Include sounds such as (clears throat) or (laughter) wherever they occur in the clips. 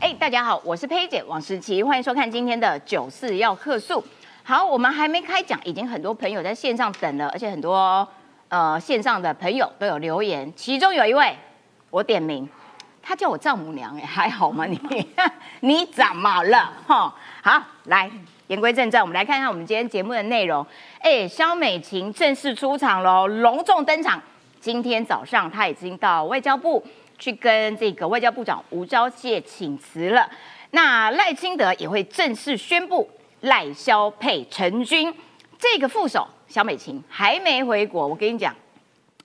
哎，大家好，我是佩姐王诗琪，欢迎收看今天的九四要客诉。好，我们还没开讲，已经很多朋友在线上等了，而且很多呃线上的朋友都有留言，其中有一位我点名，他叫我丈母娘，哎，还好吗？你 (laughs) 你怎么了？哈，好，来言归正传，我们来看看我们今天节目的内容。哎，肖美琴正式出场喽，隆重登场。今天早上他已经到外交部。去跟这个外交部长吴钊燮请辞了，那赖清德也会正式宣布赖萧配陈军。这个副手萧美琴还没回国，我跟你讲，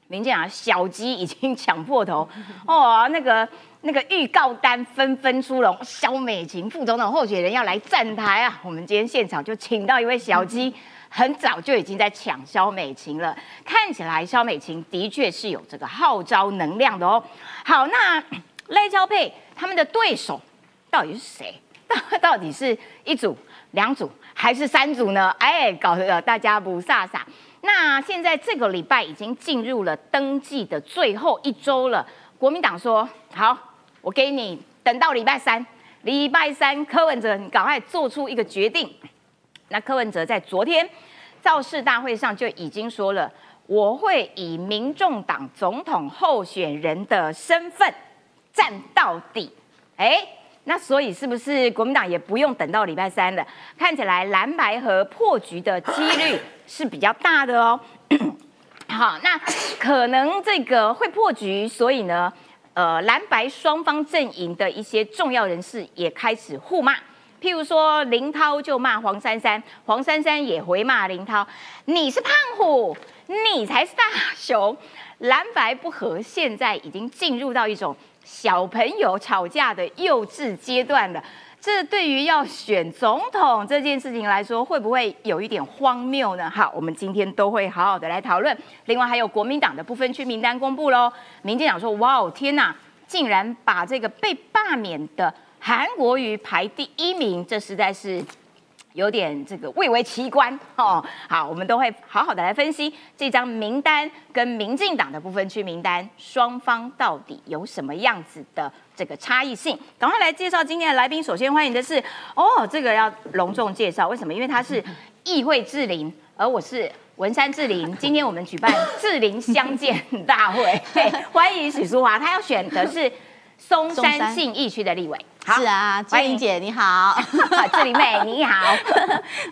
民进啊小鸡已经抢破头 (laughs) 哦，那个那个预告单纷纷出笼，萧美琴副总统候选人要来站台啊！我们今天现场就请到一位小鸡。(laughs) 很早就已经在抢肖美琴了，看起来肖美琴的确是有这个号召能量的哦。好，那 (clears throat) 赖交配他们的对手到底是谁？到 (laughs) 到底是一组、两组还是三组呢？哎，搞得大家不飒飒。那现在这个礼拜已经进入了登记的最后一周了，国民党说好，我给你等到礼拜三，礼拜三柯文哲你赶快做出一个决定。那柯文哲在昨天。造势大会上就已经说了，我会以民众党总统候选人的身份站到底。哎，那所以是不是国民党也不用等到礼拜三了？看起来蓝白和破局的几率是比较大的哦。(coughs) 好，那可能这个会破局，所以呢，呃，蓝白双方阵营的一些重要人士也开始互骂。譬如说，林涛就骂黄珊珊，黄珊珊也回骂林涛：“你是胖虎，你才是大熊。”蓝白不合，现在已经进入到一种小朋友吵架的幼稚阶段了。这对于要选总统这件事情来说，会不会有一点荒谬呢？好，我们今天都会好好的来讨论。另外，还有国民党的不分区名单公布喽。民进党说：“哇哦，天哪，竟然把这个被罢免的。”韩国瑜排第一名，这实在是有点这个蔚为奇观哦。好，我们都会好好的来分析这张名单跟民进党的部分区名单双方到底有什么样子的这个差异性。赶快来介绍今天的来宾，首先欢迎的是哦，这个要隆重介绍，为什么？因为他是议会志林，而我是文山志林。今天我们举办志林相见大会，(laughs) 欢迎许淑华，他要选的是松山信义区的立委。是啊，欢迎姐你好，这里妹你好，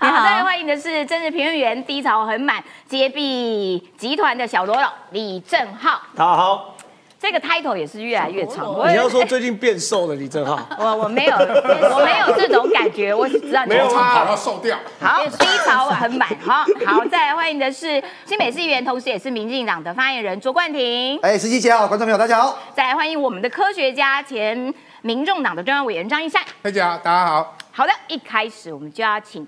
你好。(laughs) (laughs) 再欢迎的是政治评论员，低潮很满，接臂集团的小罗老李正浩。大家好。这个 title 也是越来越长。你要说最近变瘦了，李正浩。(laughs) 我我没有，我没有这种感觉，我只知道没有跑要瘦掉。好，低潮很满。好好，再来欢迎的是新北市议员，同时也是民进党的发言人卓冠廷。哎，十七姐好，观众朋友大家好。再来欢迎我们的科学家前。民众党的中央委员张一山，大家好大家好。好的，一开始我们就要请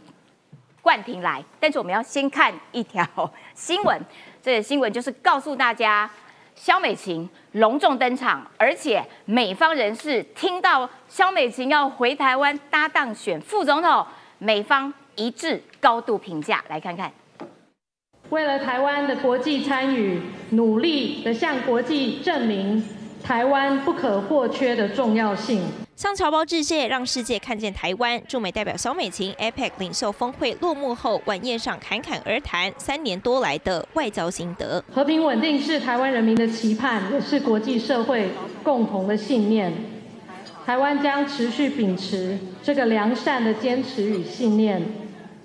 冠廷来，但是我们要先看一条新闻。这个新闻就是告诉大家，肖美琴隆重登场，而且美方人士听到肖美琴要回台湾搭档选副总统，美方一致高度评价。来看看，为了台湾的国际参与，努力的向国际证明。台湾不可或缺的重要性。向侨胞致谢，让世界看见台湾。驻美代表小美琴，APEC 领袖峰会落幕后，晚宴上侃侃而谈三年多来的外交心得。和平稳定是台湾人民的期盼，也是国际社会共同的信念。台湾将持续秉持这个良善的坚持与信念，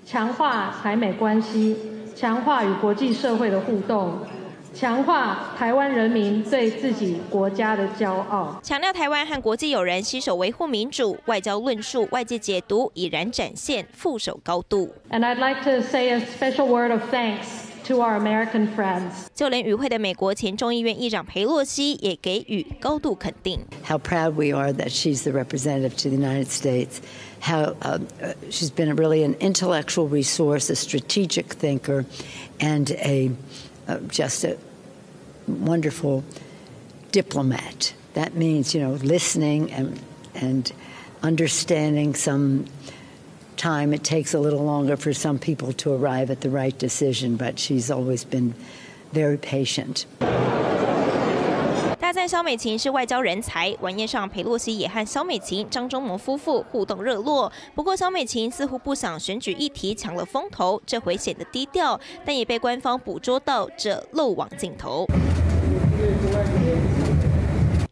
强化台美关系，强化与国际社会的互动。强化台湾人民对自己国家的骄傲，强调台湾和国际友人携手维护民主，外交论述、外界解读已然展现副手高度。And I'd like to say a special word of thanks to our American friends。就连与会的美国前众议院议长佩洛西也给予高度肯定。How proud we are that she's the representative to the United States. How she's been really an intellectual resource, a strategic thinker, and a Uh, just a wonderful diplomat. That means, you know, listening and, and understanding some time. It takes a little longer for some people to arrive at the right decision, but she's always been very patient. 赞肖美琴是外交人才。晚宴上，裴洛西也和肖美琴、张忠谋夫妇互动热络。不过，肖美琴似乎不想选举议题抢了风头，这回显得低调，但也被官方捕捉到这漏网镜头。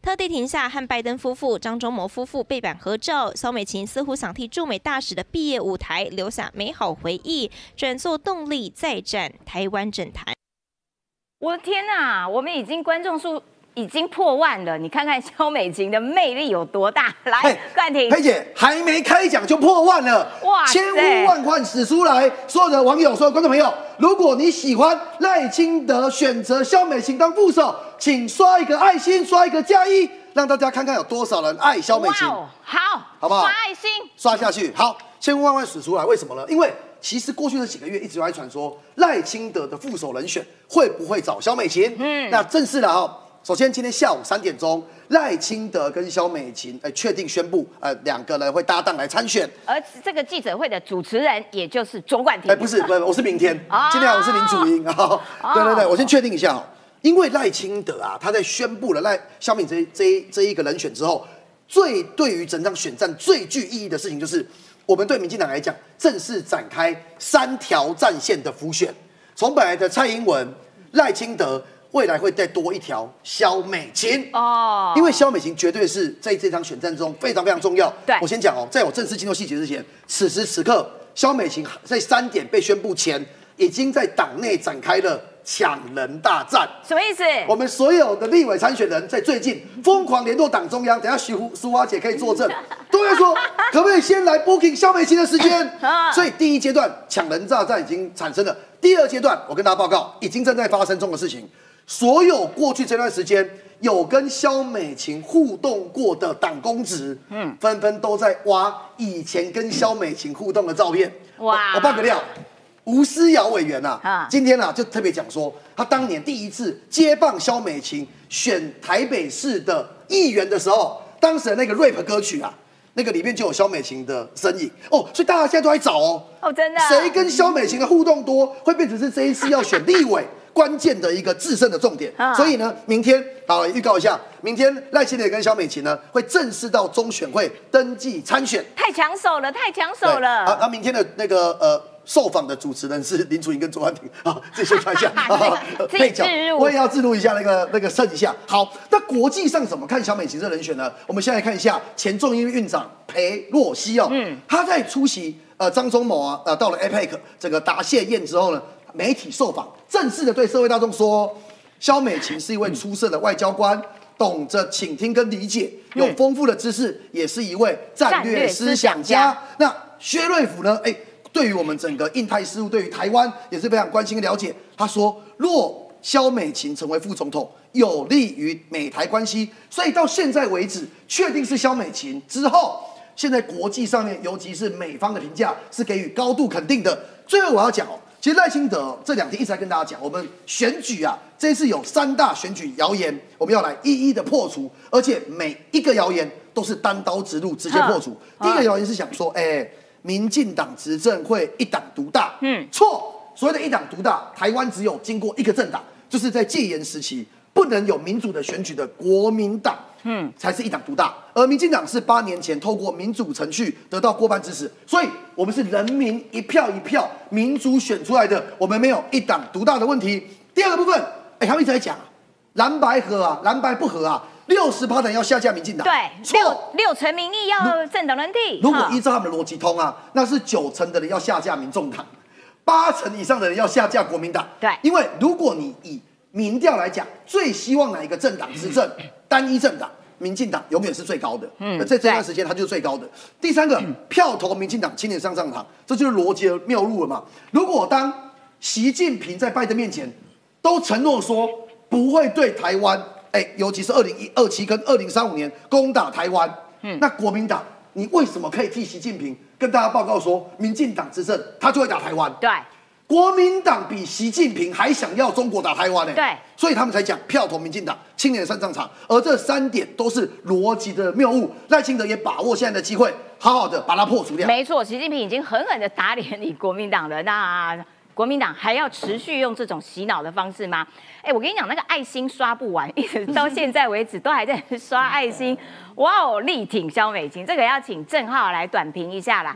特地停下和拜登夫妇、张忠谋夫妇背板合照，肖美琴似乎想替驻美大使的毕业舞台留下美好回忆，转做动力再战台湾政坛。我的天呐，我们已经观众数已经破万了，你看看肖美琴的魅力有多大！来，冠廷，佩姐还没开讲就破万了，哇，千呼万唤始出来！所有的网友、所有观众朋友，如果你喜欢赖清德选择肖美琴当副手。请刷一个爱心，刷一个加一，让大家看看有多少人爱肖美琴。好，好不好？刷爱心，刷下去。好，千呼万唤始出来，为什么呢？因为其实过去的几个月一直在传说赖清德的副手人选会不会找肖美琴。嗯，那正式的哈。首先，今天下午三点钟，赖清德跟肖美琴哎确定宣布，呃，两个人会搭档来参选。而这个记者会的主持人也就是卓冠廷。哎，不是，不是，我是明天。今天我是林楚英啊。对对对，我先确定一下。因为赖清德啊，他在宣布了赖萧敏这这这一个人选之后，最对于整场选战最具意义的事情，就是我们对民进党来讲，正式展开三条战线的浮选。从本来的蔡英文、赖清德，未来会再多一条肖美琴哦。因为肖美琴绝对是在这场选战中非常非常重要。对，我先讲哦，在我正式进入细节之前，此时此刻，肖美琴在三点被宣布前，已经在党内展开了。抢人大战什么意思？我们所有的立委参选人在最近疯狂联络党中央，等下徐苏花姐可以作证，(laughs) 都在说可不可以先来 booking 肖美琴的时间。(laughs) 所以第一阶段抢人大战已经产生了，第二阶段我跟大家报告，已经正在发生中的事情。所有过去这段时间有跟肖美琴互动过的党公职，嗯，纷纷都在挖以前跟肖美琴互动的照片。哇，我爆个料。吴思瑶委员呐，今天啊就特别讲说，他当年第一次接棒肖美琴选台北市的议员的时候，当时的那个 rap 歌曲啊，那个里面就有肖美琴的身影。哦，所以大家现在都在找哦，哦真的，谁跟肖美琴的互动多，会变成是这一次要选立委关键的一个制胜的重点。所以呢，明天好预告一下，明天赖清德跟萧美琴呢会正式到中选会登记参选，太抢手了，太抢手了。好，那明天的那个呃。受访的主持人是林楚莹跟周安婷啊，自己宣传一下 (laughs) 配角，我也要记录一下那个那个剩一下。好，那国际上怎么看小美琴这人选呢？我们先来看一下前众议院院长裴洛西哦，嗯，他在出席呃张忠谋啊呃到了 APEC 这个答谢宴之后呢，媒体受访，正式的对社会大众说，肖美琴是一位出色的外交官，懂得倾听跟理解，有丰富的知识，也是一位战略思想家。那薛瑞甫呢？哎。对于我们整个印太事务，对于台湾也是非常关心了解。他说，若肖美琴成为副总统，有利于美台关系。所以到现在为止，确定是肖美琴之后，现在国际上面，尤其是美方的评价是给予高度肯定的。最后我要讲哦，其实赖清德这两天一直在跟大家讲，我们选举啊，这次有三大选举谣言，我们要来一一的破除，而且每一个谣言都是单刀直入，直接破除。第一个谣言是想说，哎。民进党执政会一党独大，嗯，错。所谓的一党独大，台湾只有经过一个政党，就是在戒严时期不能有民主的选举的国民党，嗯，才是一党独大。而民进党是八年前透过民主程序得到过半支持，所以我们是人民一票一票民主选出来的，我们没有一党独大的问题。第二个部分，哎，他们一直在讲蓝白合啊，蓝白不合啊。六十趴的人要下架民进党，对，六六成民意要政党轮替。如果依照他们的逻辑通啊，那是九成的人要下架民众党，八成以上的人要下架国民党。对，因为如果你以民调来讲，最希望哪一个政党执政，单一政党，民进党永远是最高的。嗯，在这段时间，它就是最高的。第三个，票投民进党，青年上上场，这就是逻辑的谬误了嘛？如果当习近平在拜登面前都承诺说不会对台湾。哎，尤其是二零一二七跟二零三五年攻打台湾，嗯，那国民党，你为什么可以替习近平跟大家报告说，民进党执政他就会打台湾？对，国民党比习近平还想要中国打台湾呢。对，所以他们才讲票投民进党，青年上战场。而这三点都是逻辑的谬误。赖清德也把握现在的机会，好好的把它破除掉。没错，习近平已经狠狠的打脸你国民党了。那。国民党还要持续用这种洗脑的方式吗？哎，我跟你讲，那个爱心刷不完，一直到现在为止都还在刷爱心。哇哦，力挺萧美琴，这个要请郑浩来短评一下啦。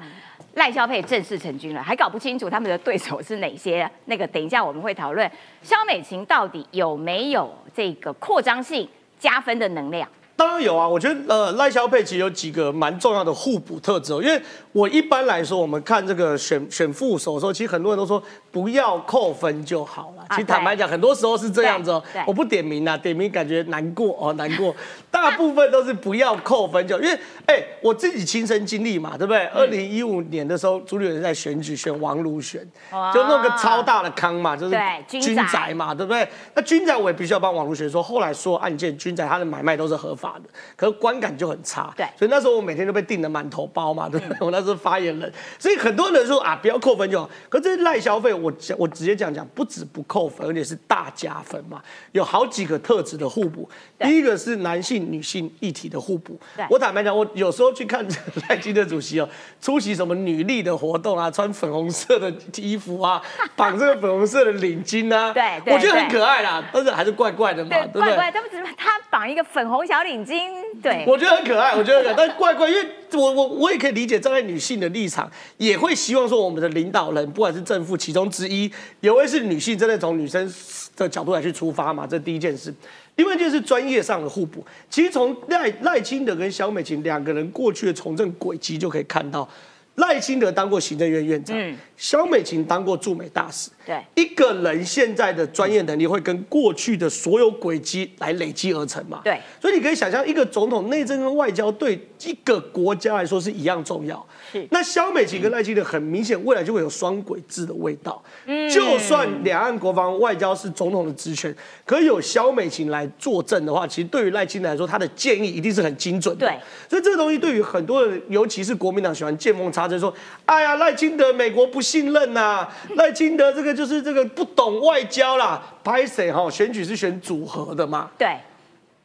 赖萧配正式成军了，还搞不清楚他们的对手是哪些。(laughs) 那个等一下我们会讨论肖美琴到底有没有这个扩张性加分的能量。当然有啊，我觉得呃赖萧佩其实有几个蛮重要的互补特质，哦因为我一般来说我们看这个选选副手的时候，其实很多人都说不要扣分就好了。其实坦白讲，很多时候是这样子哦。我不点名啊，点名感觉难过哦，难过。(laughs) 大部分都是不要扣分就，因为哎我自己亲身经历嘛，对不对？二零一五年的时候，朱立伦在选举选王如选，就弄个超大的坑嘛，就是军宅嘛，对不对？那军宅我也必须要帮王如选说，后来说案件军宅他的买卖都是合法。可是观感就很差，对，所以那时候我每天都被定的满头包嘛，对不对？我那时候发言人，所以很多人说啊，不要扣分就好。可这赖消费，我讲我直接讲讲，不止不扣分，而且是大加分嘛，有好几个特质的互补。第一个是男性女性一体的互补。我坦白讲，我有时候去看 (laughs) 赖清德主席哦，出席什么女力的活动啊，穿粉红色的衣服啊，(laughs) 绑这个粉红色的领巾啊，对，我觉得很可爱啦，但是还是怪怪的嘛，对不对？怪怪，他们只是他绑一个粉红小领。巾对，我觉得很可爱，我觉得很可爱，但怪怪，因为我我我也可以理解站在女性的立场，也会希望说我们的领导人，不管是正副其中之一，也会是女性，真的从女生的角度来去出发嘛，这第一件事。另外一件事，专业上的互补。其实从赖赖清德跟萧美琴两个人过去的从政轨迹就可以看到，赖清德当过行政院院长，萧美琴当过驻美大使。对，一个人现在的专业能力会跟过去的所有轨迹来累积而成嘛？对，所以你可以想象，一个总统内政跟外交对一个国家来说是一样重要。是，那萧美琴跟赖清德很明显未来就会有双轨制的味道。嗯，就算两岸国防外交是总统的职权，可有萧美琴来作证的话，其实对于赖清德来说，他的建议一定是很精准的。对，所以这个东西对于很多人，尤其是国民党喜欢见缝插针说：“哎呀，赖清德美国不信任呐，(laughs) 赖清德这个。”就是这个不懂外交啦，拍谁哈？选举是选组合的嘛？对，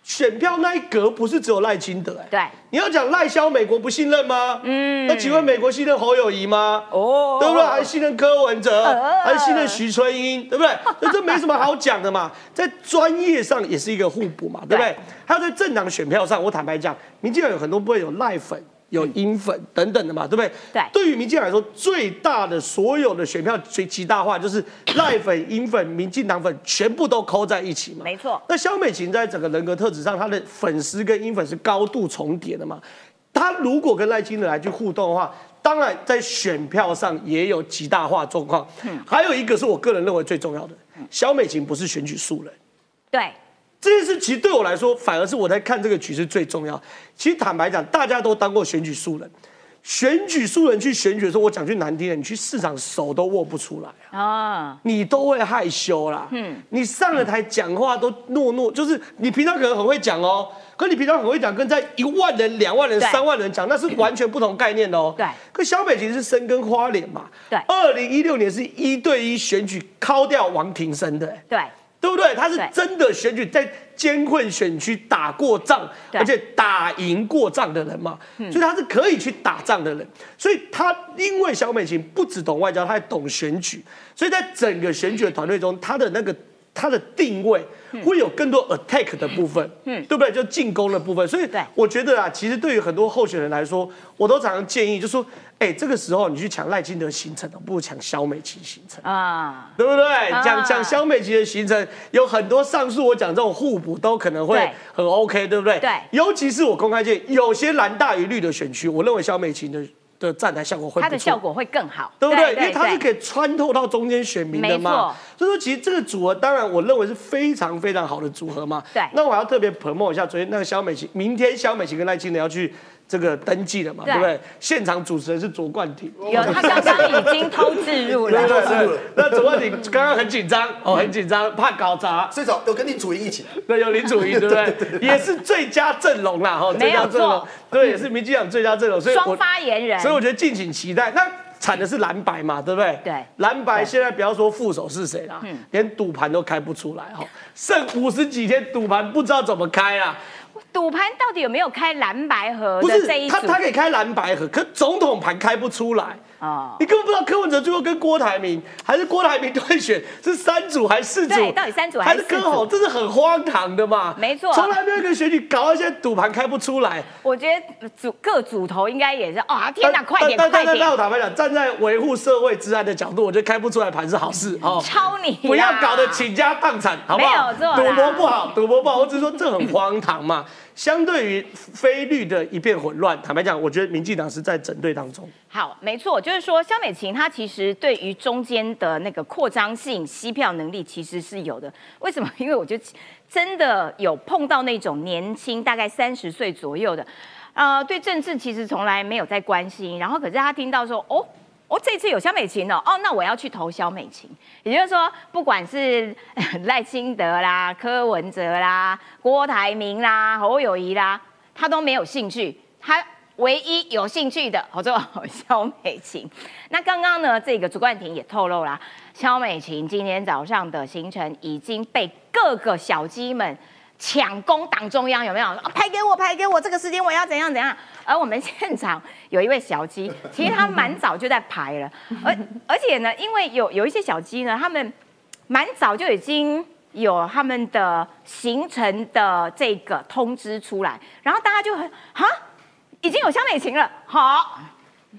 选票那一格不是只有赖清德哎。对，你要讲赖萧美国不信任吗？嗯，那请问美国信任侯友谊吗？哦，对不对？还信任柯文哲？还信任徐春英？对不对？(laughs) 那这没什么好讲的嘛，在专业上也是一个互补嘛，对不对？还有在政党选票上，我坦白讲，民进党有很多不会有赖粉。有英粉等等的嘛，对不对？对。对于民进党来说，最大的所有的选票最极大化，就是 (coughs) 赖粉、英粉、民进党粉全部都扣在一起嘛。没错。那萧美琴在整个人格特质上，她的粉丝跟英粉是高度重叠的嘛。她如果跟赖清德来去互动的话，当然在选票上也有极大化状况。嗯。还有一个是我个人认为最重要的，萧美琴不是选举素人。对。这件事其实对我来说，反而是我在看这个局是最重要。其实坦白讲，大家都当过选举素人，选举素人去选举的时候，我讲句难听的，你去市场手都握不出来啊，你都会害羞啦。嗯，你上了台讲话都诺诺，就是你平常可能很会讲哦，可你平常很会讲，跟在一万人、两万人、三万人讲，那是完全不同概念的哦。对，可小北其实是生根花脸嘛。对，二零一六年是一对一选举敲掉王庭生的。对。对不对？他是真的选举在艰困选区打过仗，而且打赢过仗的人嘛，所以他是可以去打仗的人。所以他因为小美琴不只懂外交，他还懂选举，所以在整个选举的团队中，他的那个他的定位会有更多 attack 的部分，嗯，对不对？就进攻的部分。所以我觉得啊，其实对于很多候选人来说，我都常常建议，就说。哎，这个时候你去抢赖清德行程，不如抢萧美琪行程啊，对不对？讲讲萧美琪的行程，有很多上述我讲这种互补都可能会很 OK，对不对？对，尤其是我公开建议，有些蓝大于绿的选区，我认为萧美琪的的站台效果会，它的效果会更好，对不对？因为它是可以穿透到中间选民的嘛。所以说，其实这个组合，当然我认为是非常非常好的组合嘛。对。那我要特别 promote 一下，昨天那个肖美琴，明天肖美琴跟赖清德要去。这个登记了嘛，对不对？现场主持人是卓冠廷，有他刚刚已经偷自入了。(laughs) 对对对，那卓冠廷刚刚很紧张哦，很紧张，怕搞砸。最早有跟林楚莹一起，对，有林楚莹，对不 (laughs) 对？也是最佳阵容啦，哈，最佳阵容，对，也是民进党最佳阵容，所以双发言人，所以我觉得敬请期待。那惨的是蓝白嘛，对不对？对，蓝白现在不要说副手是谁啦，连赌盘都开不出来哈，剩五十几天赌盘不知道怎么开啊。赌盘到底有没有开蓝白盒？不是，他他可以开蓝白盒，可总统盘开不出来。哦，你根本不知道柯文哲最后跟郭台铭还是郭台铭对选是三组还是四组？对，到底三组还是柯侯？这是很荒唐的嘛？没错，从来没有一个选举搞到现在赌盘开不出来。我觉得组各组头应该也是啊，天哪，快点，快点！那我坦白讲，站在维护社会治安的角度，我觉得开不出来盘是好事哦。抄你，不要搞得倾家荡产，好不好？赌博不好，赌博不好。我只是说这很荒唐嘛。相对于非绿的一片混乱，坦白讲，我觉得民进党是在整队当中。好，没错，就是说肖美琴她其实对于中间的那个扩张性、吸票能力其实是有的。为什么？因为我觉得真的有碰到那种年轻，大概三十岁左右的，呃，对政治其实从来没有在关心，然后可是他听到说，哦。哦，这次有萧美琴哦，哦，那我要去投萧美琴。也就是说，不管是 (laughs) 赖清德啦、柯文哲啦、郭台铭啦、侯友谊啦，他都没有兴趣。他唯一有兴趣的，叫做 (laughs) 萧美琴。那刚刚呢，这个主冠廷也透露啦，萧美琴今天早上的行程已经被各个小鸡们。抢攻党中央有没有？拍给我，拍给我，这个时间我要怎样怎样？而我们现场有一位小鸡，其实他蛮早就在排了，而而且呢，因为有有一些小鸡呢，他们蛮早就已经有他们的行程的这个通知出来，然后大家就很哈，已经有肖美琴了，好，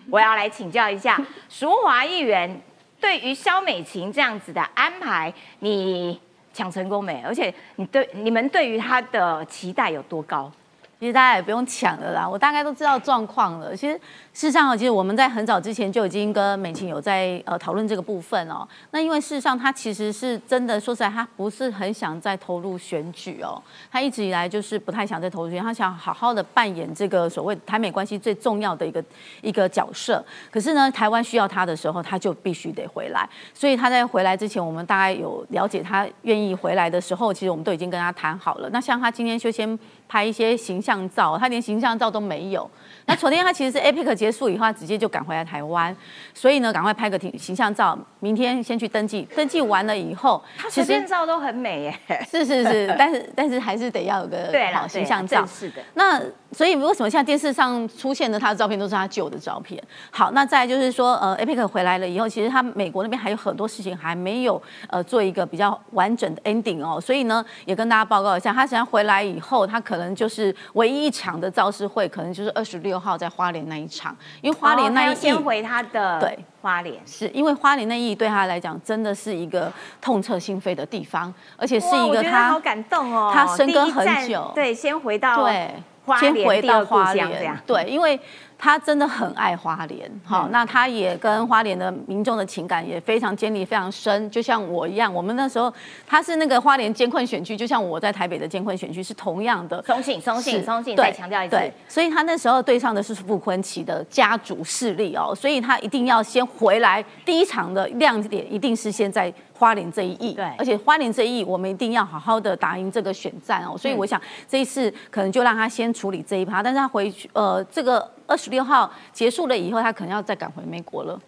我要来请教一下淑华议员，对于肖美琴这样子的安排，你。抢成功没？而且你对你们对于他的期待有多高？其实大家也不用抢了啦，我大概都知道状况了。其实事实上，其实我们在很早之前就已经跟美琴有在呃讨论这个部分哦。那因为事实上，他其实是真的说实在，他不是很想再投入选举哦。他一直以来就是不太想再投入选举，他想好好的扮演这个所谓台美关系最重要的一个一个角色。可是呢，台湾需要他的时候，他就必须得回来。所以他在回来之前，我们大概有了解他愿意回来的时候，其实我们都已经跟他谈好了。那像他今天就先。拍一些形象照，他连形象照都没有。那昨天他其实是 APEC 结束以后，他直接就赶回来台湾，所以呢，赶快拍个形象照，明天先去登记。登记完了以后，他形象照都很美耶。是是是，(laughs) 但是但是还是得要有个好形象照。是的。那所以为什么现在电视上出现的他的照片都是他旧的照片？好，那再就是说，呃，APEC 回来了以后，其实他美国那边还有很多事情还没有呃做一个比较完整的 ending 哦，所以呢，也跟大家报告一下，他想要回来以后，他可能就是唯一一场的造势会，可能就是二十六号在花莲那一场，因为花莲那一先回他的对。花莲，是因为花莲那一对他来讲真的是一个痛彻心扉的地方，而且是一个他好感动哦，他深耕很久，对，先回到对。先回到花莲，对，因为他真的很爱花莲，好，那他也跟花莲的民众的情感也非常建立非常深，就像我一样，我们那时候他是那个花莲监困选区，就像我在台北的监困选区是同样的。松信，松信，松信，再强调一次，对，所以他那时候对上的是傅昆奇的家族势力哦，所以他一定要先回来，第一场的亮点一定是现在。花莲这一役，对，而且花莲这一役，我们一定要好好的打赢这个选战哦。所以我想这一次可能就让他先处理这一趴，但是他回去，呃，这个二十六号结束了以后，他可能要再赶回美国了。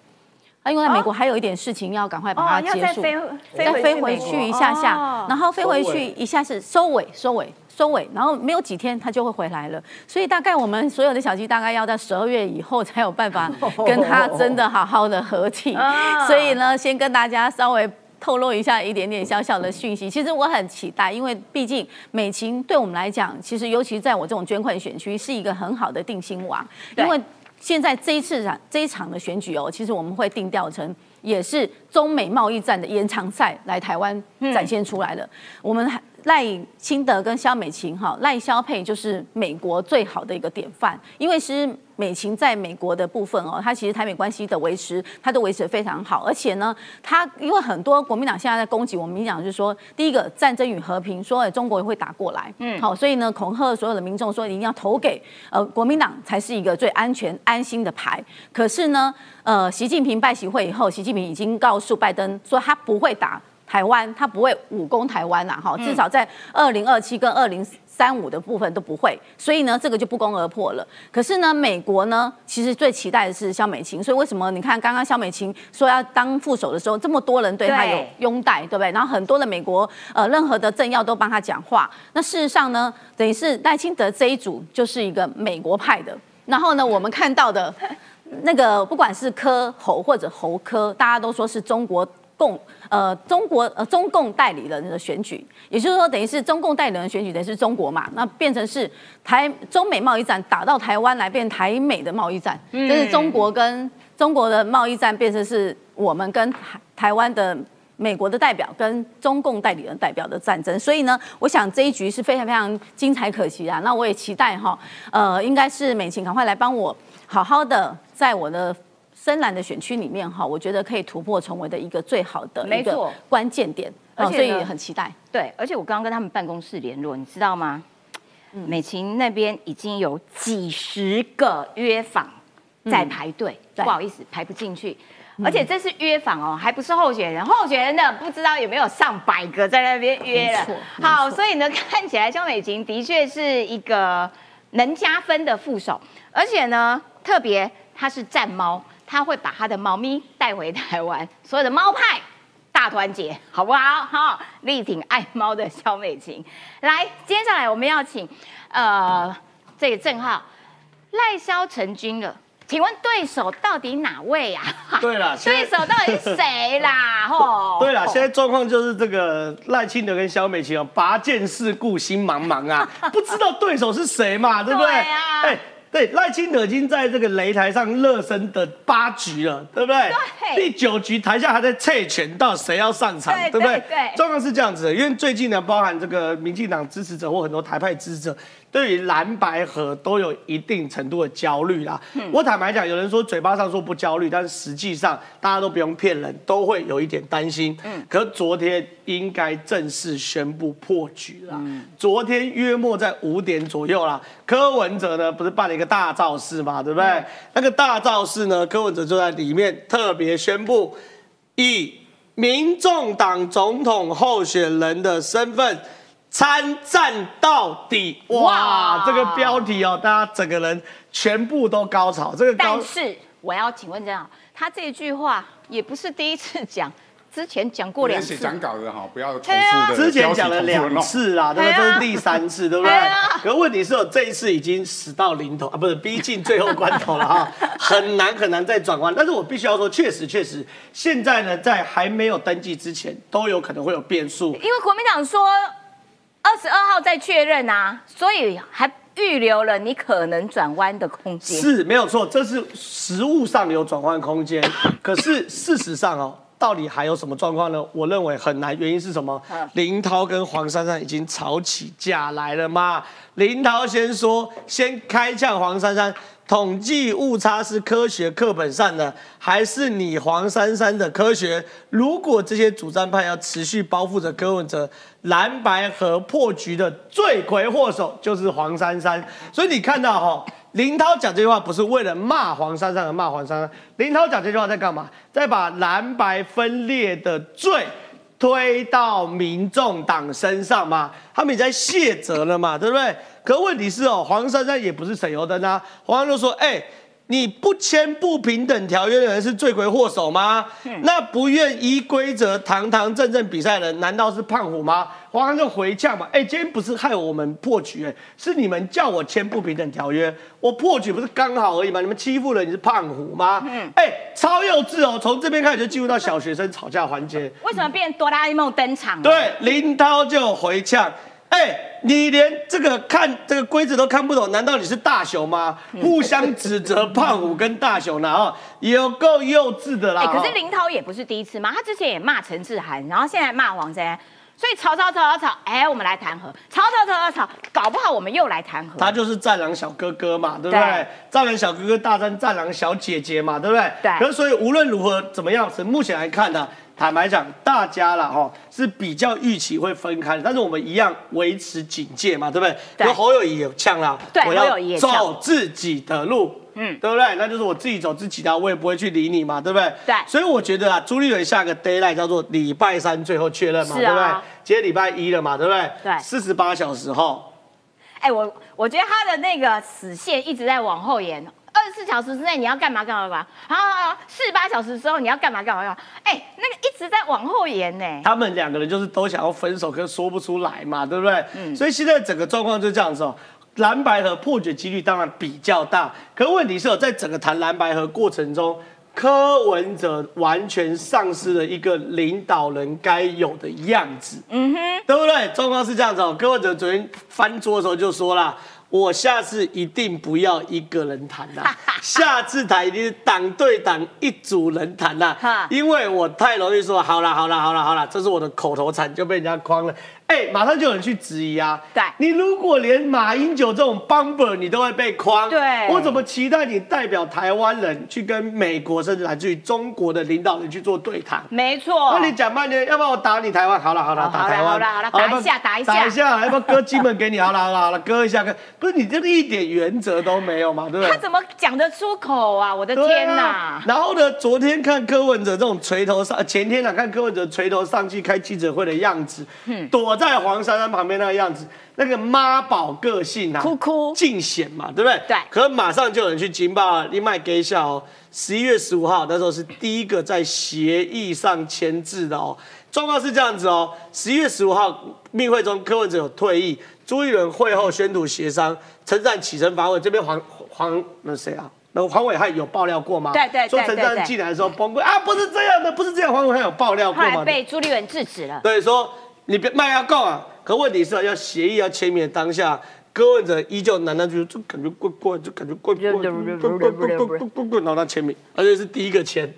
他因为在美国还有一点事情要赶快把它结束，要飞回去一下下，然后飞回去一下是收尾，收尾，收尾，然后没有几天他就会回来了。所以大概我们所有的小鸡大概要在十二月以后才有办法跟他真的好好的合体。所以呢，先跟大家稍微。透露一下一点点小小的讯息，其实我很期待，因为毕竟美琴对我们来讲，其实尤其在我这种捐款选区，是一个很好的定心丸。因为现在这一次场这一场的选举哦，其实我们会定调成也是中美贸易战的延长赛来台湾展现出来了。我们赖清德跟肖美琴哈，赖肖配就是美国最好的一个典范，因为是。美琴在美国的部分哦，她其实台美关系的维持，她都维持的非常好。而且呢，她因为很多国民党现在在攻击我们民党，就是说，第一个战争与和平，说中国会打过来，嗯，好，所以呢，恐吓所有的民众说一定要投给呃国民党才是一个最安全安心的牌。可是呢，呃，习近平拜习会以后，习近平已经告诉拜登说他不会打台湾，他不会武攻台湾呐，哈，至少在二零二七跟二零。三五的部分都不会，所以呢，这个就不攻而破了。可是呢，美国呢，其实最期待的是肖美琴。所以为什么你看刚刚肖美琴说要当副手的时候，这么多人对他有拥戴，对不对？然后很多的美国呃，任何的政要都帮他讲话。那事实上呢，等于是赖清德这一组就是一个美国派的。然后呢，我们看到的那个不管是科侯或者侯科，大家都说是中国共呃中国呃中共代理人的选举，也就是说等于是中共代理人选举等于是中国嘛，那变成是台中美贸易战打到台湾来变台美的贸易战，就是中国跟中国的贸易战变成是我们跟台台湾的。美国的代表跟中共代理人代表的战争，所以呢，我想这一局是非常非常精彩可期啊。那我也期待哈，呃，应该是美琴赶快来帮我好好的在我的深蓝的选区里面哈，我觉得可以突破成为的一个最好的一个关键点，而且所以很期待。对，而且我刚刚跟他们办公室联络，你知道吗？美琴那边已经有几十个约访在排队，不好意思，排不进去。而且这是约访哦，还不是候选人，候选人的不知道有没有上百个在那边约了。好，所以呢，看起来肖美琴的确是一个能加分的副手，而且呢，特别他是战猫，他会把他的猫咪带回台湾，所有的猫派大团结，好不好？好，力挺爱猫的肖美琴。来，接下来我们要请呃这个郑浩赖萧成军了。请问对手到底哪位啊？对了，(laughs) 对手到底是谁啦？(laughs) 吼，对了，现在状况就是这个赖清德跟萧美琴哦，拔剑四顾心茫茫啊，(laughs) 不知道对手是谁嘛，对不对？哎，对，赖清德已经在这个擂台上热身的八局了，对不对？对。第九局台下还在测拳，到谁要上场，对不对？对。状况是这样子的，因为最近呢，包含这个民进党支持者或很多台派支持者。对于蓝白河都有一定程度的焦虑啦。我坦白讲，有人说嘴巴上说不焦虑，但是实际上大家都不用骗人，都会有一点担心。嗯，可昨天应该正式宣布破局了。昨天约莫在五点左右啦，柯文哲呢不是办了一个大造势嘛，对不对？那个大造势呢，柯文哲就在里面特别宣布，以民众党总统候选人的身份。参战到底！哇，这个标题哦，大家整个人全部都高潮。这个，但是我要请问这样，他这句话也不是第一次讲，之前讲过两次。讲稿的哈，不要重复的。之前讲了两次啦，对不对？这是第三次，对不对？可问题是，我这一次已经死到临头啊，不是逼近最后关头了哈，(laughs) 很难很难再转弯。但是我必须要说，确实确实，现在呢，在还没有登记之前，都有可能会有变数。因为国民党说。二十二号再确认啊，所以还预留了你可能转弯的空间。是没有错，这是实物上有转弯空间。(laughs) 可是事实上哦，到底还有什么状况呢？我认为很难。原因是什么？林涛跟黄珊珊已经吵起架来了嘛。林涛先说，先开枪黄珊珊。统计误差是科学课本上的，还是你黄珊珊的科学？如果这些主战派要持续包覆着柯文哲，蓝白和破局的罪魁祸首就是黄珊珊。所以你看到哈，林涛讲这句话不是为了骂黄珊珊而骂黄珊珊，林涛讲这句话在干嘛？在把蓝白分裂的罪。推到民众党身上嘛，他们也在卸责了嘛，对不对？可问题是哦，黄珊珊也不是省油灯啊。黄珊就说：“哎，你不签不平等条约的人是罪魁祸首吗？那不愿依规则堂堂正正比赛的人，难道是胖虎吗？”黄安就回呛嘛，哎，今天不是害我们破局，哎，是你们叫我签不平等条约，我破局不是刚好而已吗？你们欺负了你是胖虎吗？嗯，哎，超幼稚哦，从这边开始就进入到小学生吵架环节。为什么变哆啦 A 梦登场？对，林涛就回呛，哎，你连这个看这个规则都看不懂，难道你是大雄吗？互相指责胖虎跟大雄呢？哦，有够幼稚的啦。哎，可是林涛也不是第一次嘛，他之前也骂陈志涵，然后现在骂黄珊。所以吵吵吵吵吵，哎，我们来谈和；吵吵吵吵吵，搞不好我们又来谈和。他就是战狼小哥哥嘛，对不对？战狼小哥哥大战战狼小姐姐嘛，对不对？对。可所以无论如何怎么样，从目前来看呢，坦白讲，大家啦哈是比较预期会分开，但是我们一样维持警戒嘛，对不对？对。侯友谊有呛啦，对，侯友谊走自己的路。嗯，对不对？那就是我自己走自己的，我也不会去理你嘛，对不对？对。所以我觉得啊，朱立伦下个 d a y l i g h t 叫做礼拜三最后确认嘛，对不对？今天礼拜一了嘛，对不对？对。四十八小时后，哎，我我觉得他的那个死线一直在往后延，二十四小时之内你要干嘛干嘛干嘛，好好好，四十八小时之后你要干嘛干嘛干嘛，哎，那个一直在往后延呢。他们两个人就是都想要分手，可是说不出来嘛，对不对？嗯。所以现在整个状况就这样子哦。蓝白河破解几率当然比较大，可问题是哦，在整个谈蓝白河过程中，柯文哲完全丧失了一个领导人该有的样子，嗯哼，对不对？状况是这样子哦，柯文哲昨天翻桌的时候就说了。我下次一定不要一个人谈啦，(laughs) 下次谈一定是党对党一组人谈啦，因为我太容易说好了好了好了好了，这是我的口头禅就被人家框了。哎，马上就有人去质疑啊！对，你如果连马英九这种 bumper 你都会被框，对，我怎么期待你代表台湾人去跟美国甚至来自于中国的领导人去做对谈？没错。那你讲半天，要不要我打你台湾？好了好了，打台湾。好了好了，打一下打一下，打一下，要不要割金门给你？好了好了好了，割一下割。不是你这一点原则都没有嘛？对不对？他怎么讲得出口啊？我的天哪！然后呢？昨天看柯文哲这种垂头上，前天呢看柯文哲垂头丧气开记者会的样子，嗯躲在黄珊珊旁。旁边那个样子，那个妈宝个性啊，哭哭尽显嘛，对不对？对。可马上就有人去警报，另外给小十一月十五号那时候是第一个在协议上签字的哦。状况是这样子哦，十一月十五号密会中，柯文哲有退役，朱一伦会后宣读协商，陈战起身发问，这边黄黄那谁啊？那黄伟汉有爆料过吗？对对对说陈战进来的时候崩溃啊，不是这样的，不是这样。黄伟汉有爆料过吗？被朱立伦制止了。对，说你别卖要告啊。可问题是要协议要签名的当下，柯文哲依旧喃喃就就感觉怪怪，就感觉怪怪，怪怪怪怪怪，然后他签名，而且是第一个签。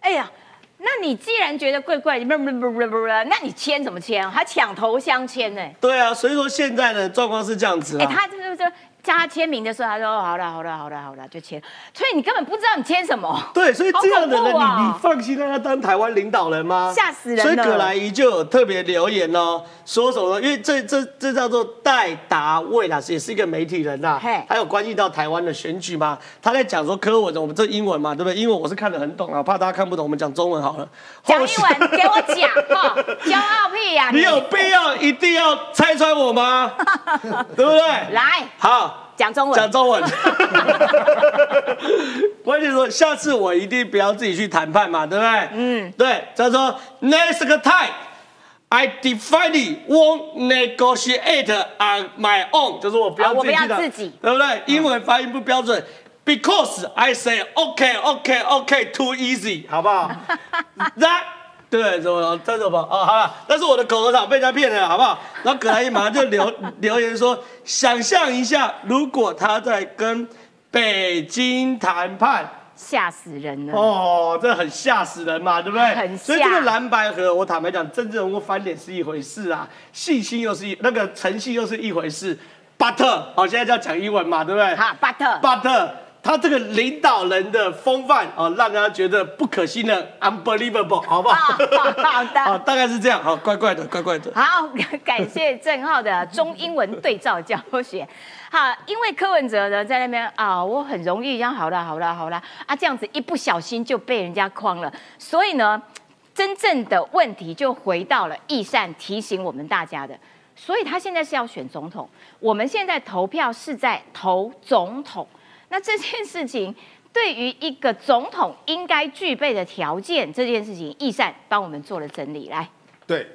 哎呀，那你既然觉得怪怪，不不不不不，那你签怎么签？还抢头香签呢？对啊，所以说现在的状况是这样子啊。哎，他这个这。叫他签名的时候，他说：“好了，好了，好了，好了，就签。”所以你根本不知道你签什么。对，所以这样的人，你你放心让他当台湾领导人吗？吓死人了。所以葛莱仪就有特别留言哦，说什么？因为这这这叫做戴达卫啦，也是一个媒体人呐，还有关系到台湾的选举嘛。他在讲说柯文，我们这英文嘛，对不对？英文我是看得很懂啊，怕大家看不懂，我们讲中文好了。讲英文给我讲 (laughs) 哦，骄傲屁呀！你有必要一定要拆穿我吗？(laughs) 对不对？来，好。讲中文，讲中文。关键说，下次我一定不要自己去谈判嘛，对不对？嗯，对。他说，next time I definitely won't negotiate on my own，就是我不要自己自己，对不对？英文发音不标准，because I say OK OK OK too easy，好不好？That 对，怎么这怎么哦，好了，那是我的口头禅，被人家骗了，好不好？然后葛莱伊马上就留 (laughs) 留言说，想象一下，如果他在跟北京谈判，吓死人了哦，这很吓死人嘛，对不对？很所以这个蓝白河，我坦白讲，真正能够翻脸是一回事啊，信心又是一那个诚信又是一回事。巴特好，现在就要讲英文嘛，对不对？好，But，But。他这个领导人的风范哦，让人家觉得不可信的，unbelievable，好不好？好的，好，(laughs) 大概是这样，好，怪怪的，怪怪的。好，(laughs) 感谢郑浩的中英文对照教学。好，因为柯文哲呢在那边啊，我很容易讲好了，好了，好了啊，这样子一不小心就被人家框了，所以呢，真正的问题就回到了易善提醒我们大家的，所以他现在是要选总统，我们现在投票是在投总统。那这件事情对于一个总统应该具备的条件，这件事情，易善帮我们做了整理。来，对，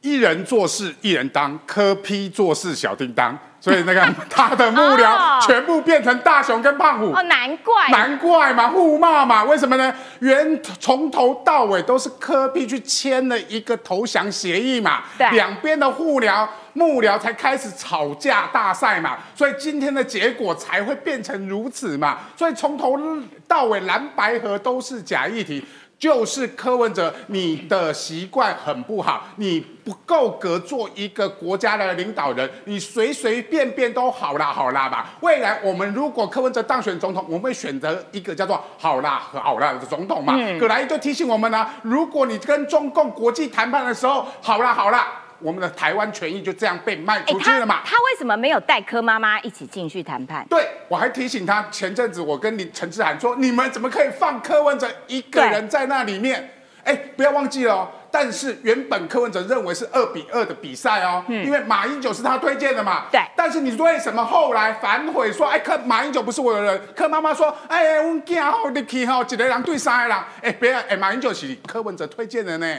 一人做事一人当，科批做事小叮当，所以那个 (laughs) 他的幕僚全部变成大雄跟胖虎。哦，难怪，难怪嘛，互骂嘛，为什么呢？原从头到尾都是科比去签了一个投降协议嘛，两边的互僚。幕僚才开始吵架大赛嘛，所以今天的结果才会变成如此嘛。所以从头到尾蓝白河都是假议题，就是柯文哲你的习惯很不好，你不够格做一个国家的领导人，你随随便便都好啦好啦吧。未来我们如果柯文哲当选总统，我们会选择一个叫做好啦和好啦的总统嘛。葛莱就提醒我们呢，如果你跟中共国际谈判的时候，好啦好啦。我们的台湾权益就这样被卖出去了嘛？他为什么没有带柯妈妈一起进去谈判？对，我还提醒他，前阵子我跟你陈志涵说，你们怎么可以放柯文哲一个人在那里面？哎，不要忘记了哦。但是原本柯文哲认为是二比二的比赛哦，因为马英九是他推荐的嘛。对。但是你为什么后来反悔说，哎，柯马英九不是我的人？柯妈妈说，哎，我惊好你去吼，一个人对三个人。哎，别，哎，马英九是柯文哲推荐的呢。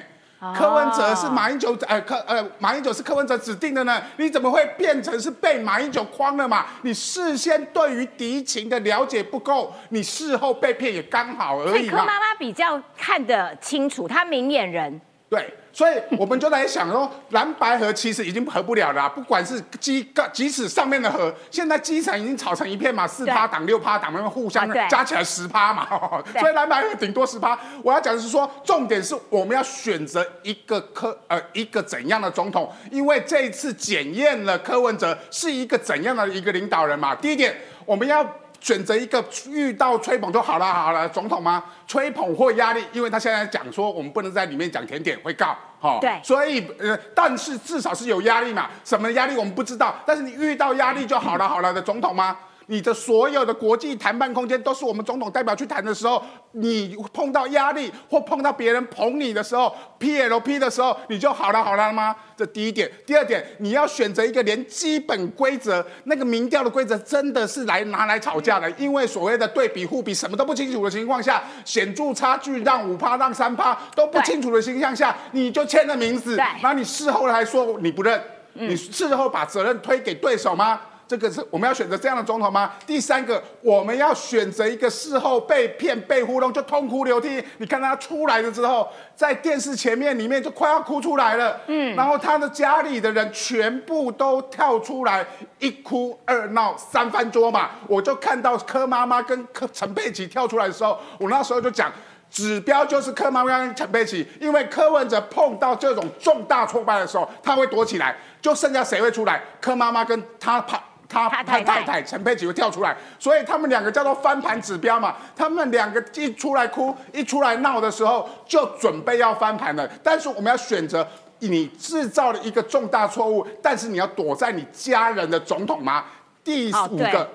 柯文哲是马英九，呃，柯呃，马英九是柯文哲指定的呢？你怎么会变成是被马英九框了嘛？你事先对于敌情的了解不够，你事后被骗也刚好而已嘛。柯妈妈比较看得清楚，她明眼人。对。所以我们就在想说，蓝白河其实已经合不了了，不管是基即使上面的河，现在基层已经吵成一片嘛，四趴党六趴党，他们互相加起来十趴嘛，(laughs) 所以蓝白河顶多十趴。我要讲的是说，重点是我们要选择一个科呃一个怎样的总统，因为这一次检验了柯文哲是一个怎样的一个领导人嘛。第一点，我们要。选择一个遇到吹捧就好了，好了，总统吗？吹捧或压力，因为他现在讲说我们不能在里面讲甜点会告，哈，对，所以呃，但是至少是有压力嘛，什么压力我们不知道，但是你遇到压力就好了，好了的总统吗？你的所有的国际谈判空间都是我们总统代表去谈的时候，你碰到压力或碰到别人捧你的时候，PLP 的时候，你就好了好了吗？这第一点。第二点，你要选择一个连基本规则那个民调的规则真的是来拿来吵架的，因为所谓的对比互比什么都不清楚的情况下，显著差距让五趴让三趴都不清楚的形象下，你就签了名字，然后你事后还说你不认，你事后把责任推给对手吗？这个是我们要选择这样的总统吗？第三个，我们要选择一个事后被骗、被糊弄就痛哭流涕。你看他出来了之后，在电视前面里面就快要哭出来了。嗯，然后他的家里的人全部都跳出来，一哭二闹三翻桌嘛。我就看到柯妈妈跟柯陈佩琪跳出来的时候，我那时候就讲，指标就是柯妈妈跟陈佩琪，因为柯文哲碰到这种重大挫败的时候，他会躲起来，就剩下谁会出来？柯妈妈跟他怕。他他太太陈佩琪会跳出来，所以他们两个叫做翻盘指标嘛。他们两个一出来哭，一出来闹的时候，就准备要翻盘了。但是我们要选择你制造了一个重大错误，但是你要躲在你家人的总统吗？第五个，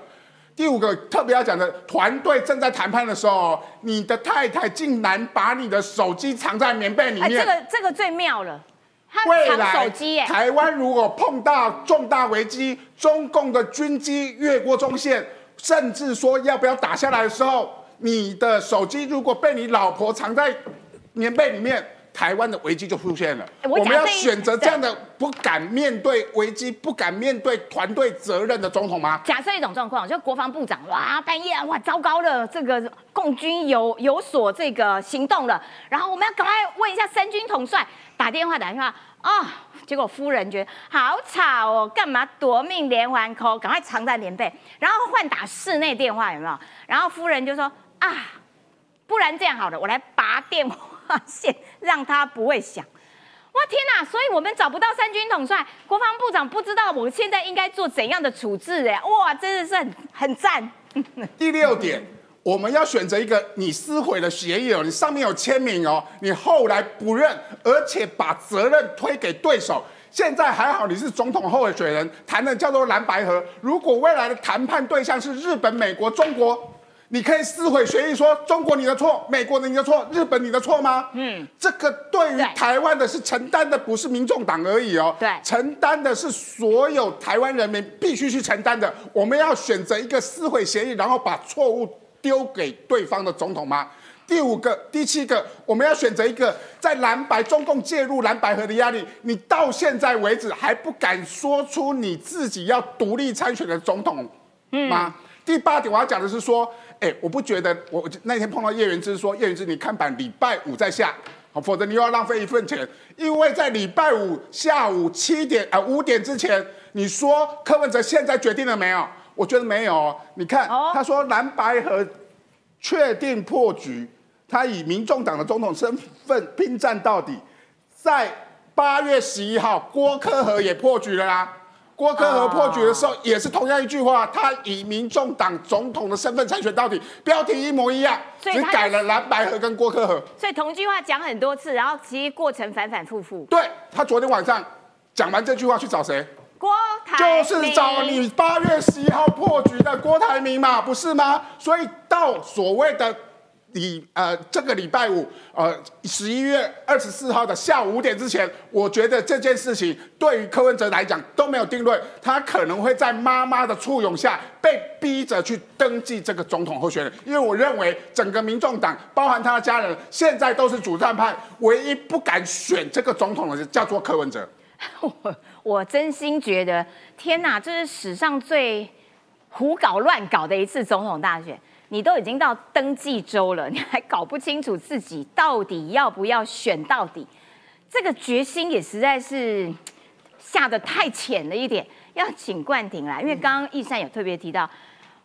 第五个特别要讲的，团队正在谈判的时候，你的太太竟然把你的手机藏在棉被里面。这个这个最妙了。未来台湾如果碰到重大危机，中共的军机越过中线，甚至说要不要打下来的时候，你的手机如果被你老婆藏在棉被里面，台湾的危机就出现了。我们要选择这样的不敢面对危机、不敢面对团队责任的总统吗？假设一种状况，就国防部长哇，半夜哇，糟糕了，这个共军有有所这个行动了，然后我们要赶快问一下三军统帅。打电话打电话啊！结果夫人觉得好吵哦，干嘛夺命连环扣？赶快藏在棉被，然后换打室内电话有没有？然后夫人就说啊，不然这样好了，我来拔电话线，让他不会响。哇天哪！所以我们找不到三军统帅，国防部长不知道我现在应该做怎样的处置哎！哇，真的是很很赞。(laughs) 第六点。我们要选择一个你撕毁的协议哦，你上面有签名哦，你后来不认，而且把责任推给对手。现在还好，你是总统候选人，谈的叫做蓝白河。如果未来的谈判对象是日本、美国、中国，你可以撕毁协议，说中国你的错，美国的你的错，日本你的错吗？嗯，这个对于台湾的是承担的不是民众党而已哦，对，承担的是所有台湾人民必须去承担的。我们要选择一个撕毁协议，然后把错误。丢给对方的总统吗？第五个、第七个，我们要选择一个在蓝白中共介入蓝白河的压力，你到现在为止还不敢说出你自己要独立参选的总统吗？第八点我要讲的是说，哎，我不觉得我那天碰到叶元之说，叶元之你看板礼拜五再下，好，否则你又要浪费一份钱，因为在礼拜五下午七点啊五点之前，你说柯文哲现在决定了没有？我觉得没有，你看，他说蓝白河确定破局，他以民众党的总统身份拼战到底。在八月十一号，郭科和也破局了啦。郭科和破局的时候也是同样一句话，他以民众党总统的身份参选到底，标题一模一样，只改了蓝白河跟郭科和。所以同一句话讲很多次，然后其实过程反反复复。对他昨天晚上讲完这句话去找谁？郭台就是找你八月十一号破局的郭台铭嘛，不是吗？所以到所谓的礼呃这个礼拜五呃十一月二十四号的下午五点之前，我觉得这件事情对于柯文哲来讲都没有定论，他可能会在妈妈的簇拥下被逼着去登记这个总统候选人，因为我认为整个民众党包含他的家人现在都是主战派，唯一不敢选这个总统的叫做柯文哲。我真心觉得，天哪，这是史上最胡搞乱搞的一次总统大选。你都已经到登记周了，你还搞不清楚自己到底要不要选到底，这个决心也实在是下的太浅了一点。要请冠廷来，因为刚刚易善有特别提到，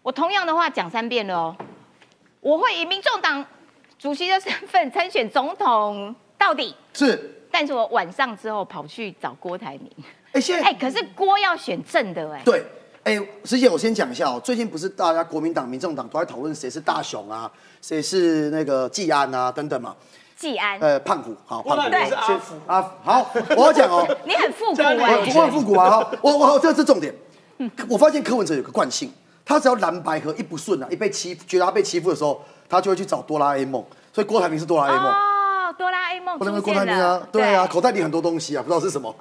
我同样的话讲三遍了哦，我会以民众党主席的身份参选总统到底。是，但是我晚上之后跑去找郭台铭。哎，现在哎，可是郭要选正的哎。对。哎，师姐，我先讲一下哦。最近不是大家国民党、民众党都在讨论谁是大雄啊，谁是那个季安啊等等嘛。季安，呃，胖虎，好，胖虎是阿福啊。好，我要讲哦。(laughs) 你很复古啊，我很复古啊。我我这是重点。我发现柯文哲有个惯性，他只要蓝白河一不顺啊，一被欺，觉得他被欺负的时候，他就会去找哆啦 A 梦。所以郭台铭是哆啦 A 梦。哦，哆啦 A 梦不能郭台铭啊，对啊，口袋里很多东西啊，不知道是什么。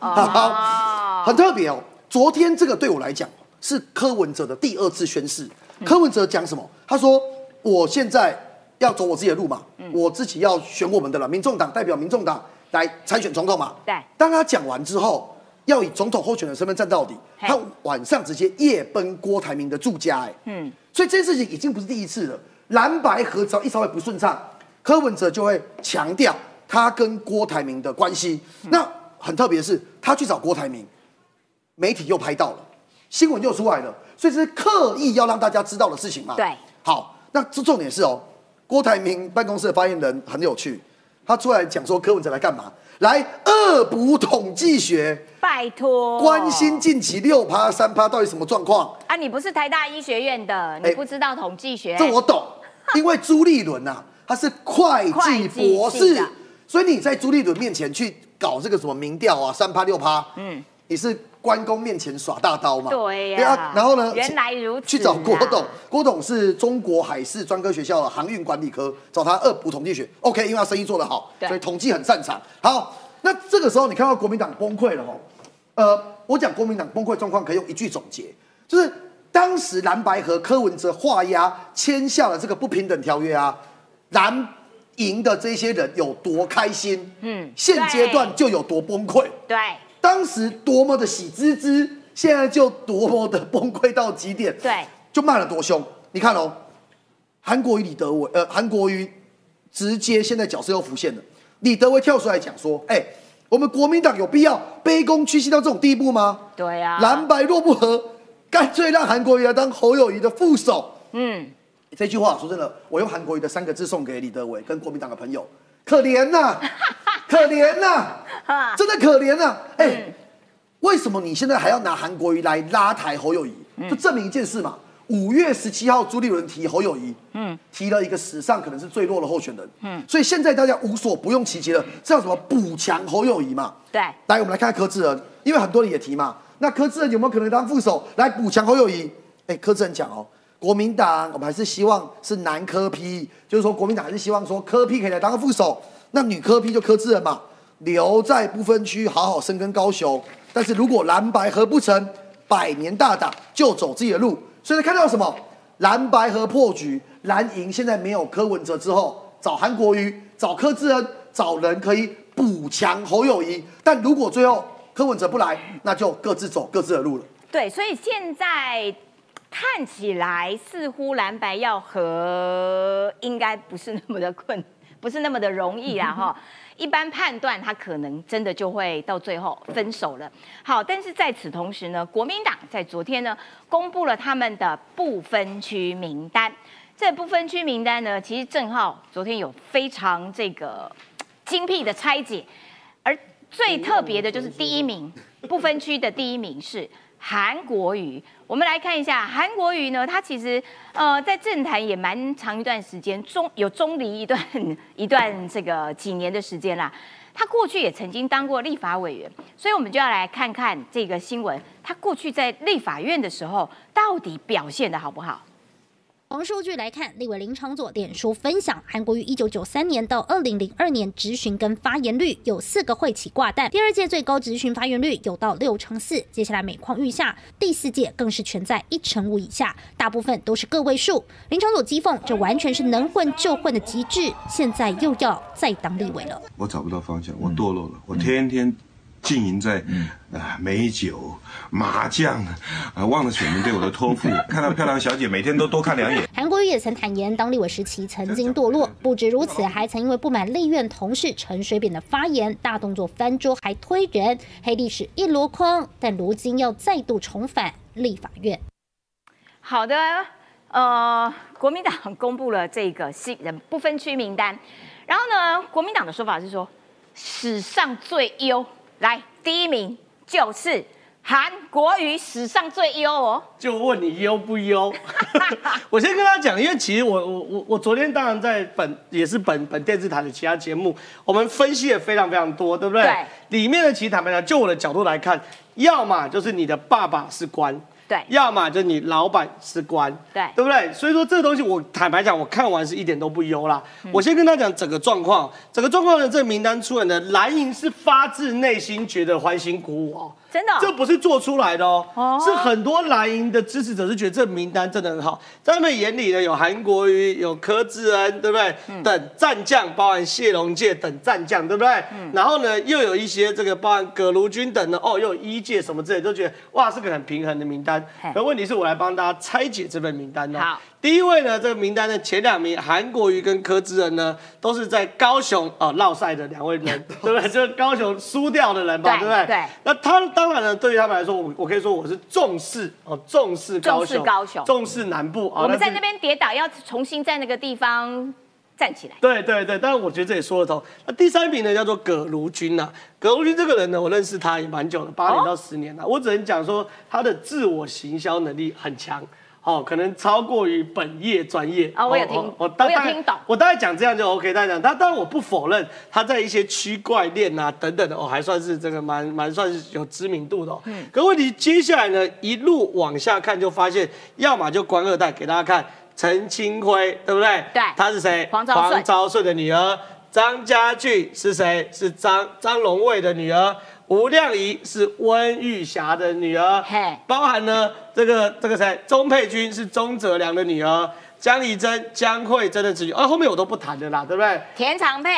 好，很特别哦。昨天这个对我来讲。是柯文哲的第二次宣誓。柯文哲讲什么？他说：“我现在要走我自己的路嘛，我自己要选我们的了。民众党代表民众党来参选总统嘛。”对。当他讲完之后，要以总统候选人身份站到底。他晚上直接夜奔郭台铭的住家，哎，嗯。所以这件事情已经不是第一次了。蓝白合只要一稍微不顺畅，柯文哲就会强调他跟郭台铭的关系。那很特别的是，他去找郭台铭，媒体又拍到了。新闻又出来了，所以是刻意要让大家知道的事情嘛？对。好，那这重点是哦，郭台铭办公室的发言人很有趣，他出来讲说柯文哲来干嘛？来恶补统计学？拜托，关心近期六趴三趴到底什么状况？啊，你不是台大医学院的，你不知道统计学？这我懂，(laughs) 因为朱立伦呐，他是会计博士，所以你在朱立伦面前去搞这个什么民调啊，三趴六趴，嗯，你是。关公面前耍大刀嘛？对呀。然后呢？原来如此。去找郭董，郭董是中国海事专科学校的航运管理科，找他二补统计学。OK，因为他生意做得好，所以统计很擅长。好，那这个时候你看到国民党崩溃了哦。呃，我讲国民党崩溃状况可以用一句总结，就是当时蓝白和柯文哲画押签下了这个不平等条约啊，蓝营的这些人有多开心，嗯，现阶段就有多崩溃，对。当时多么的喜滋滋，现在就多么的崩溃到极点。对，就骂了多凶。你看哦，韩国瑜、李德伟，呃，韩国瑜直接现在角色又浮现了。李德伟跳出来讲说：“哎，我们国民党有必要卑躬屈膝到这种地步吗？对呀，蓝白若不和，干脆让韩国瑜来当侯友谊的副手。”嗯，这句话说真的，我用韩国瑜的三个字送给李德伟跟国民党的朋友：可怜呐。(laughs) 可怜呐，真的可怜呐！哎，为什么你现在还要拿韩国瑜来拉抬侯友谊？就证明一件事嘛。五月十七号，朱立伦提侯友谊，嗯，提了一个史上可能是最弱的候选人，嗯，所以现在大家无所不用其极了，叫什么补强侯友谊嘛？对，来，我们来看柯志恩，因为很多人也提嘛，那柯志恩有没有可能当副手来补强侯友谊？哎，柯志恩讲哦，国民党我们还是希望是男科批，就是说国民党还是希望说科批可以来当个副手。那女科批就科制了嘛，留在不分区好好生根高雄。但是如果蓝白合不成，百年大党就走自己的路。所以看到什么？蓝白合破局，蓝营现在没有柯文哲之后，找韩国瑜，找柯志恩，找人可以补强侯友谊。但如果最后柯文哲不来，那就各自走各自的路了。对，所以现在看起来似乎蓝白要合，应该不是那么的困。不是那么的容易啦，(laughs) 哈！一般判断他可能真的就会到最后分手了。好，但是在此同时呢，国民党在昨天呢公布了他们的不分区名单。这不分区名单呢，其实郑浩昨天有非常这个精辟的拆解，而最特别的就是第一名不分区的第一名是。韩国瑜，我们来看一下韩国瑜呢，他其实呃在政坛也蛮长一段时间，中有中离一段一段这个几年的时间啦。他过去也曾经当过立法委员，所以我们就要来看看这个新闻，他过去在立法院的时候到底表现的好不好？从数据来看，立委林长佐脸书分享，韩国瑜一九九三年到二零零二年质询跟发言率有四个会起挂弹，第二届最高质询发言率有到六成四，接下来每况愈下，第四届更是全在一成五以下，大部分都是个位数。林长佐讥讽，这完全是能混就混的极致，现在又要再当立委了。我找不到方向，我堕落了，我天天。经营在啊美酒麻将啊，忘了选民对我的托付。(laughs) 看到漂亮小姐，每天都多看两眼。韩国瑜也曾坦言，当立委时期曾经堕落，不止如此，还曾因为不满立院同事陈水扁的发言，大动作翻桌，还推人，黑历史一箩筐。但如今要再度重返立法院。好的，呃，国民党公布了这个新人不分区名单，然后呢，国民党的说法是说史上最优。来，第一名就是韩国瑜，史上最优哦。就问你优不优？(laughs) 我先跟他讲，因为其实我我我我昨天当然在本也是本本电视台的其他节目，我们分析也非常非常多，对不对？对。里面的其实坦白讲，就我的角度来看，要么就是你的爸爸是官。对，要么就你老板是官，对，对不对？所以说这个东西，我坦白讲，我看完是一点都不忧啦。我先跟他讲整个状况，整个状况的这个名单出来呢，蓝营是发自内心觉得欢欣鼓舞哦。真的，这不是做出来的哦，是很多蓝营的支持者是觉得这名单真的很好，在他们眼里呢，有韩国瑜、有柯志恩，对不对？等战将，包含谢龙介等战将，对不对？然后呢，又有一些这个包含葛如君等的，哦，又有一届什么之类，都觉得哇，是个很平衡的名单。可问题是我来帮大家拆解这份名单呢。好。第一位呢，这个名单的前两名韩国瑜跟柯志恩呢，都是在高雄啊落赛的两位人，(laughs) 对不对？就是高雄输掉的人嘛，对不对？对。那他当然呢，对于他们来说，我我可以说我是重视哦，重视高雄，高雄，重视南部啊。我们在那边跌倒，要重新在那个地方站起来。对对对，但是我觉得这也说得通。那第三名呢，叫做葛如君呐。葛如君这个人呢，我认识他也蛮久了，八年到十年了。我只能讲说，他的自我行销能力很强。哦，可能超过于本业专业啊，我有听，我我有听懂，我大概讲这样就 OK。大家讲但，当然我不否认他在一些区块链啊等等的哦，还算是这个蛮蛮算是有知名度的。嗯，可问题接下来呢，一路往下看就发现，要么就官二代，给大家看陈清辉，对不对？对，他是谁？黄昭顺的女儿。张家俊是谁？是张张龙卫的女儿。吴亮仪是温玉霞的女儿，包含呢这个这个谁？钟佩君是钟泽良的女儿，江怡珍、江慧珍的子女，啊，后面我都不谈的啦，对不对？田长佩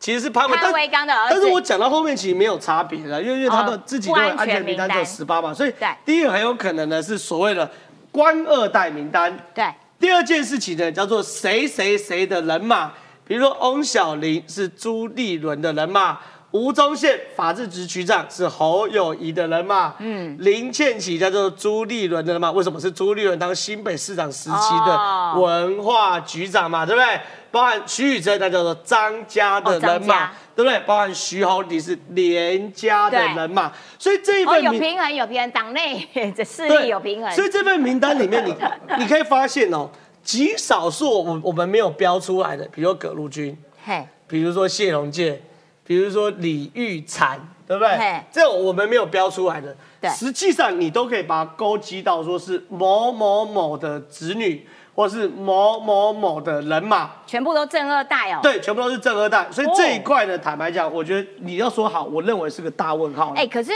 其实是潘潘维刚的儿子，但是我讲到后面其实没有差别了，因为因为他们自己的安全名单只有十八嘛，所以第一个很有可能呢是所谓的官二代名单，对。第二件事情呢叫做谁谁谁的人马，比如说翁小玲是朱立伦的人马。吴宗宪法制局局长是侯友谊的人嘛？嗯，林倩琪叫做朱立伦的人嘛？为什么是朱立伦当新北市长时期的文化局长嘛？对不对？包含徐宇珍，那叫做张家的人嘛？对不对？包含徐宏礼是连家的人嘛？所以这一份有平衡，有平衡，党内 (laughs) 的势力有平衡。所以这份名单里面，你 (laughs) 你可以发现哦，极少数我我们没有标出来的，比如葛陆军，嘿，比如说谢龙介。比如说李玉婵，对不对？这种我们没有标出来的，实际上你都可以把它勾稽到说是某某某的子女，或是某某某的人马，全部都正二代哦。对，全部都是正二代，所以这一块呢，坦白讲，我觉得你要说好，我认为是个大问号。哎，可是。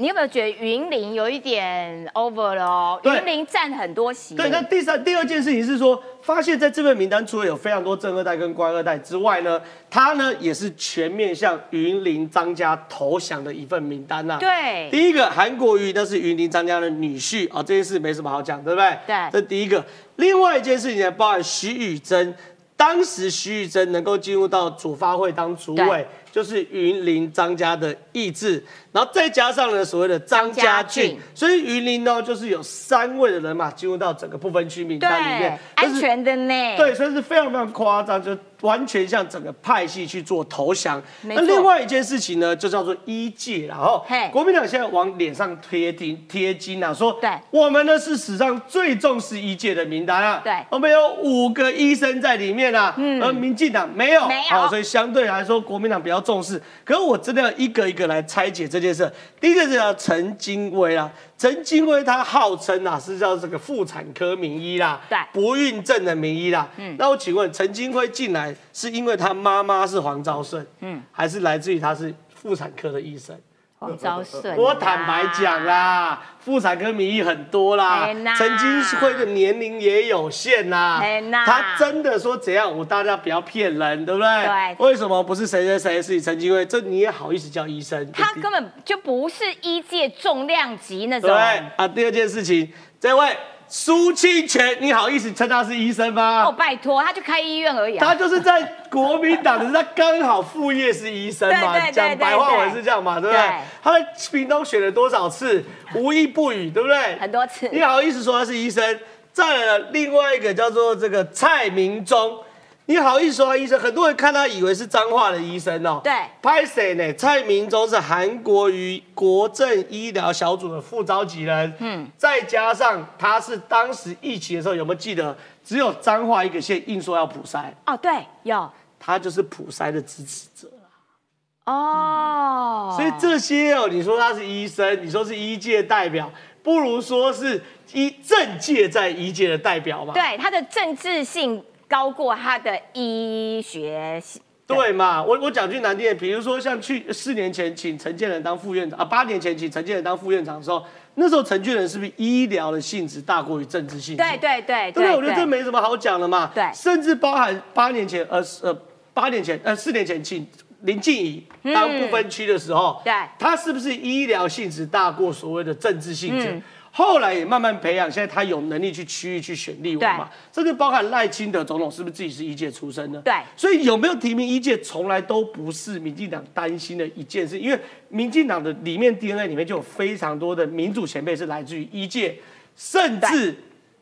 你有没有觉得云林有一点 over 了哦？云林占很多席。对，那第三、第二件事情是说，发现在这份名单除了有非常多正二代跟官二代之外呢，他呢也是全面向云林张家投降的一份名单呐。对，第一个韩国瑜那是云林张家的女婿啊，这件事没什么好讲，对不对？对，这第一个。另外一件事情呢，包含徐宇珍，当时徐宇珍能够进入到主发会当主委。就是云林张家的意志，然后再加上呢所谓的张家俊，所以云林呢就是有三位的人马进入到整个不分区名单里面，安全的呢。对，所以是非常非常夸张，就完全向整个派系去做投降。那另外一件事情呢，就叫做一届，然后国民党现在往脸上贴金贴金啊，说对，我们呢是史上最重视一届的名单啊，对，我们有五个医生在里面啊，嗯，而民进党没有，没有，所以相对来说国民党比较。较重视。可是我真的要一个一个来拆解这件事。第一个是叫陈金威啊，陈金威他号称啊是叫这个妇产科名医啦，对，不孕症的名医啦。嗯，那我请问陈金辉进来是因为他妈妈是黄昭顺，嗯，还是来自于他是妇产科的医生？我坦白讲啦，妇产科名医很多啦，陈金辉的年龄也有限啦，他真的说怎样，我大家不要骗人，对不对？对。为什么不是谁谁谁是陈金辉？这你也好意思叫医生？他根本就不是医界重量级那种。对啊，第二件事情，这位。苏清泉，你好意思称他是医生吗？哦，拜托，他就开医院而已。他就是在国民党的，他刚好副业是医生嘛，(laughs) 讲白话文是这样嘛，对不对？他在屏东选了多少次，无一不语，对不对？很多次。你好意思说他是医生？再来另外一个叫做这个蔡明忠。你好意思说医生？很多人看他以为是脏话的医生哦。对，拍谁呢？蔡明忠是韩国瑜国政医疗小组的副召集人。嗯，再加上他是当时疫情的时候，有没有记得？只有脏话一个县硬说要普筛。哦，对，有。他就是普筛的支持者哦。所以这些哦，你说他是医生，你说是医界代表，不如说是医政界在医界的代表嘛。对，他的政治性。高过他的医学系，对嘛？我我讲句难听的，比如说像去四年前请陈建仁当副院长啊，八年前请陈建仁当副院长的时候，那时候陈建仁是不是医疗的性质大过于政治性质？对对对，对，我觉得这没什么好讲的嘛。对，甚至包含八年前，呃呃，八年前，呃四年前请林静怡当不分区的时候，对，他是不是医疗性质大过所谓的政治性质？后来也慢慢培养，现在他有能力去区域去选立委嘛？这个包含赖清德总统是不是自己是一届出身呢？对，所以有没有提名一届，从来都不是民进党担心的一件事，因为民进党的里面 DNA 里面就有非常多的民主前辈是来自于一届，甚至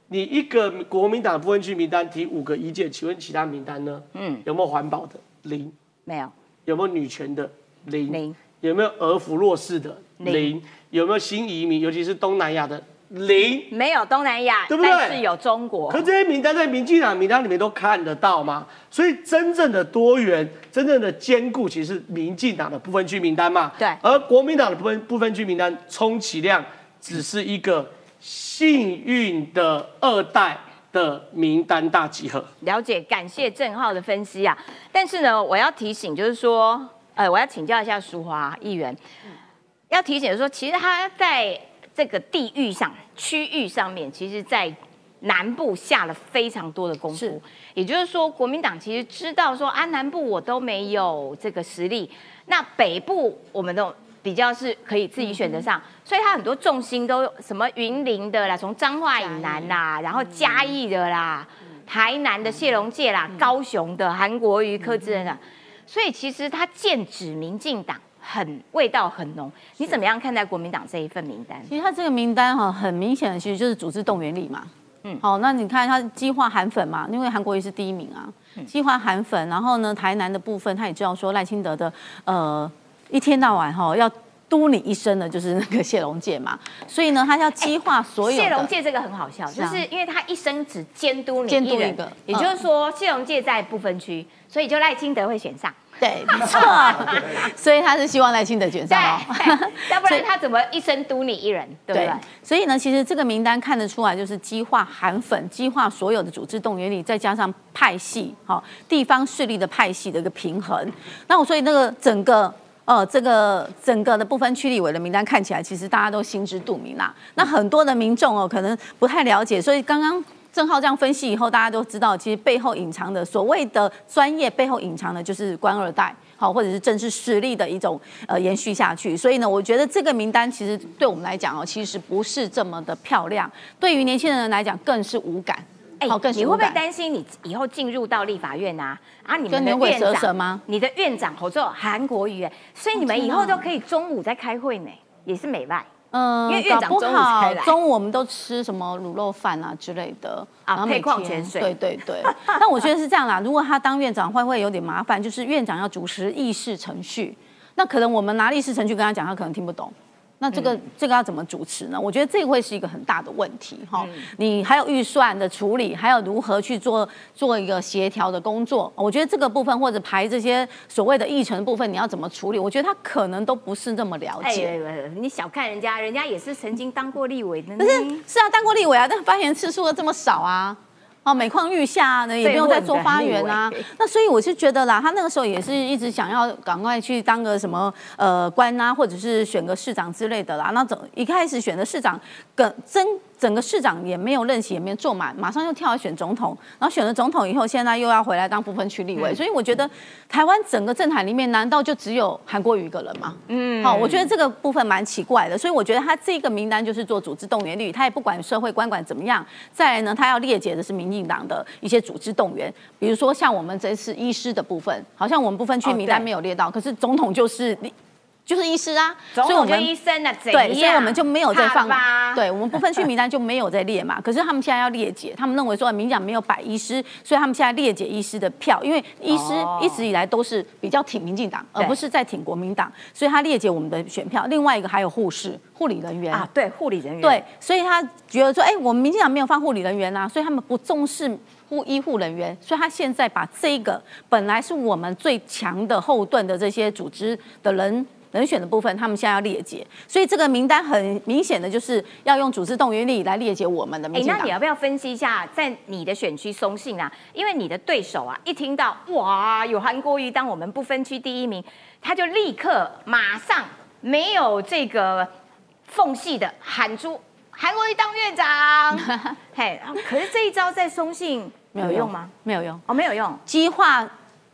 你一个国民党部分区名单提五个一届，请问其他名单呢？嗯，有没有环保的？零，没有。有没有女权的？零，零。有没有儿福弱势的？零。有没有新移民，尤其是东南亚的？零没有东南亚，对不对？但是有中国。可这些名单在民进党名单里面都看得到吗？所以真正的多元、真正的兼顾，其实是民进党的不分区名单嘛。对。而国民党的不分不分区名单，充其量只是一个幸运的二代的名单大集合。了解，感谢郑浩的分析啊。但是呢，我要提醒，就是说，呃，我要请教一下淑华议员，要提醒说，其实他在。这个地域上、区域上面，其实，在南部下了非常多的功夫。也就是说，国民党其实知道说，啊，南部我都没有这个实力，那北部我们都比较是可以自己选择上，所以他很多重心都什么云林的啦，从彰化以南啦，然后嘉义的啦，台南的谢龙介啦，高雄的韩国瑜、柯志恩的，所以其实他剑指民进党。很味道很浓，你怎么样看待国民党这一份名单？其实他这个名单哈，很明显的其实就是组织动员力嘛。嗯，好，那你看他激化韩粉嘛，因为韩国瑜是第一名啊，激化韩粉，然后呢，台南的部分他也知道说赖清德的呃一天到晚哈要督你一生的就是那个谢龙介嘛，所以呢，他要激化所有。谢龙介这个很好笑，就是因为他一生只监督你一人，也就是说谢龙介在不分区，所以就赖清德会选上。对，没错，(laughs) 所以他是希望赖清德选上哦，要不然他怎么一生独你一人，对不对？所以呢，其实这个名单看得出来，就是激化韩粉，激化所有的组织动员力，再加上派系，好地方势力的派系的一个平衡。那我所以那个整个呃这个整个的部分区立委的名单看起来，其实大家都心知肚明啦。那很多的民众哦，可能不太了解，所以刚刚。郑浩这样分析以后，大家都知道，其实背后隐藏的所谓的专业，背后隐藏的就是官二代，好，或者是政治实力的一种呃延续下去。所以呢，我觉得这个名单其实对我们来讲哦，其实不是这么的漂亮。对于年轻人来讲，更是无感。哎，你会不会担心你以后进入到立法院啊？啊，你们的院长吗？你的院长合作韩国瑜，所以你们以后都可以中午在开会呢，也是美外。嗯，因为院长中午才来，中午我们都吃什么卤肉饭啊之类的啊，配矿泉水。对对对，但 (laughs) 我觉得是这样啦。如果他当院长会不会有点麻烦？就是院长要主持议事程序，那可能我们拿议事程序跟他讲，他可能听不懂。那这个这个要怎么主持呢？我觉得这会是一个很大的问题哈。你还有预算的处理，还有如何去做做一个协调的工作？我觉得这个部分或者排这些所谓的议程部分，你要怎么处理？我觉得他可能都不是那么了解。你小看人家，人家也是曾经当过立委的。不是是啊，当过立委啊，但发言次数这么少啊。哦，每况愈下啊呢，也不用再做发言啊。(laughs) 那所以我是觉得啦，他那个时候也是一直想要赶快去当个什么呃官啊，或者是选个市长之类的啦。那总一开始选的市长，跟真。整个市长也没有任期，也没有做满，马上又跳来选总统，然后选了总统以后，现在又要回来当不分区立委，所以我觉得台湾整个政坛里面，难道就只有韩国瑜一个人吗？嗯，好，我觉得这个部分蛮奇怪的，所以我觉得他这个名单就是做组织动员率，他也不管社会官管怎么样。再来呢，他要列解的是民进党的一些组织动员，比如说像我们这次医师的部分，好像我们不分区名单没有列到，可是总统就是。就是医师啊，所以我们医生啊，对，所以我们就没有在放，对我们不分区名单就没有在列嘛。可是他们现在要列解，他们认为说民讲没有摆医师，所以他们现在列解医师的票，因为医师一直以来都是比较挺民进党，而不是在挺国民党，所以他列解我们的选票。另外一个还有护士、护理人员啊，对，护理人员，对，所以他觉得说，哎，我们民进党没有放护理人员啊，所以他们不重视护医护人员，所以他现在把这个本来是我们最强的后盾的这些组织的人。人选的部分，他们现在要列解，所以这个名单很明显的就是要用组织动员力来列解我们的。哎，那你要不要分析一下，在你的选区松信啊？因为你的对手啊，一听到哇有韩国瑜当我们不分区第一名，他就立刻马上没有这个缝隙的喊出韩国瑜当院长。(laughs) 嘿，可是这一招在松信没有用吗？没有用哦，没有用。激化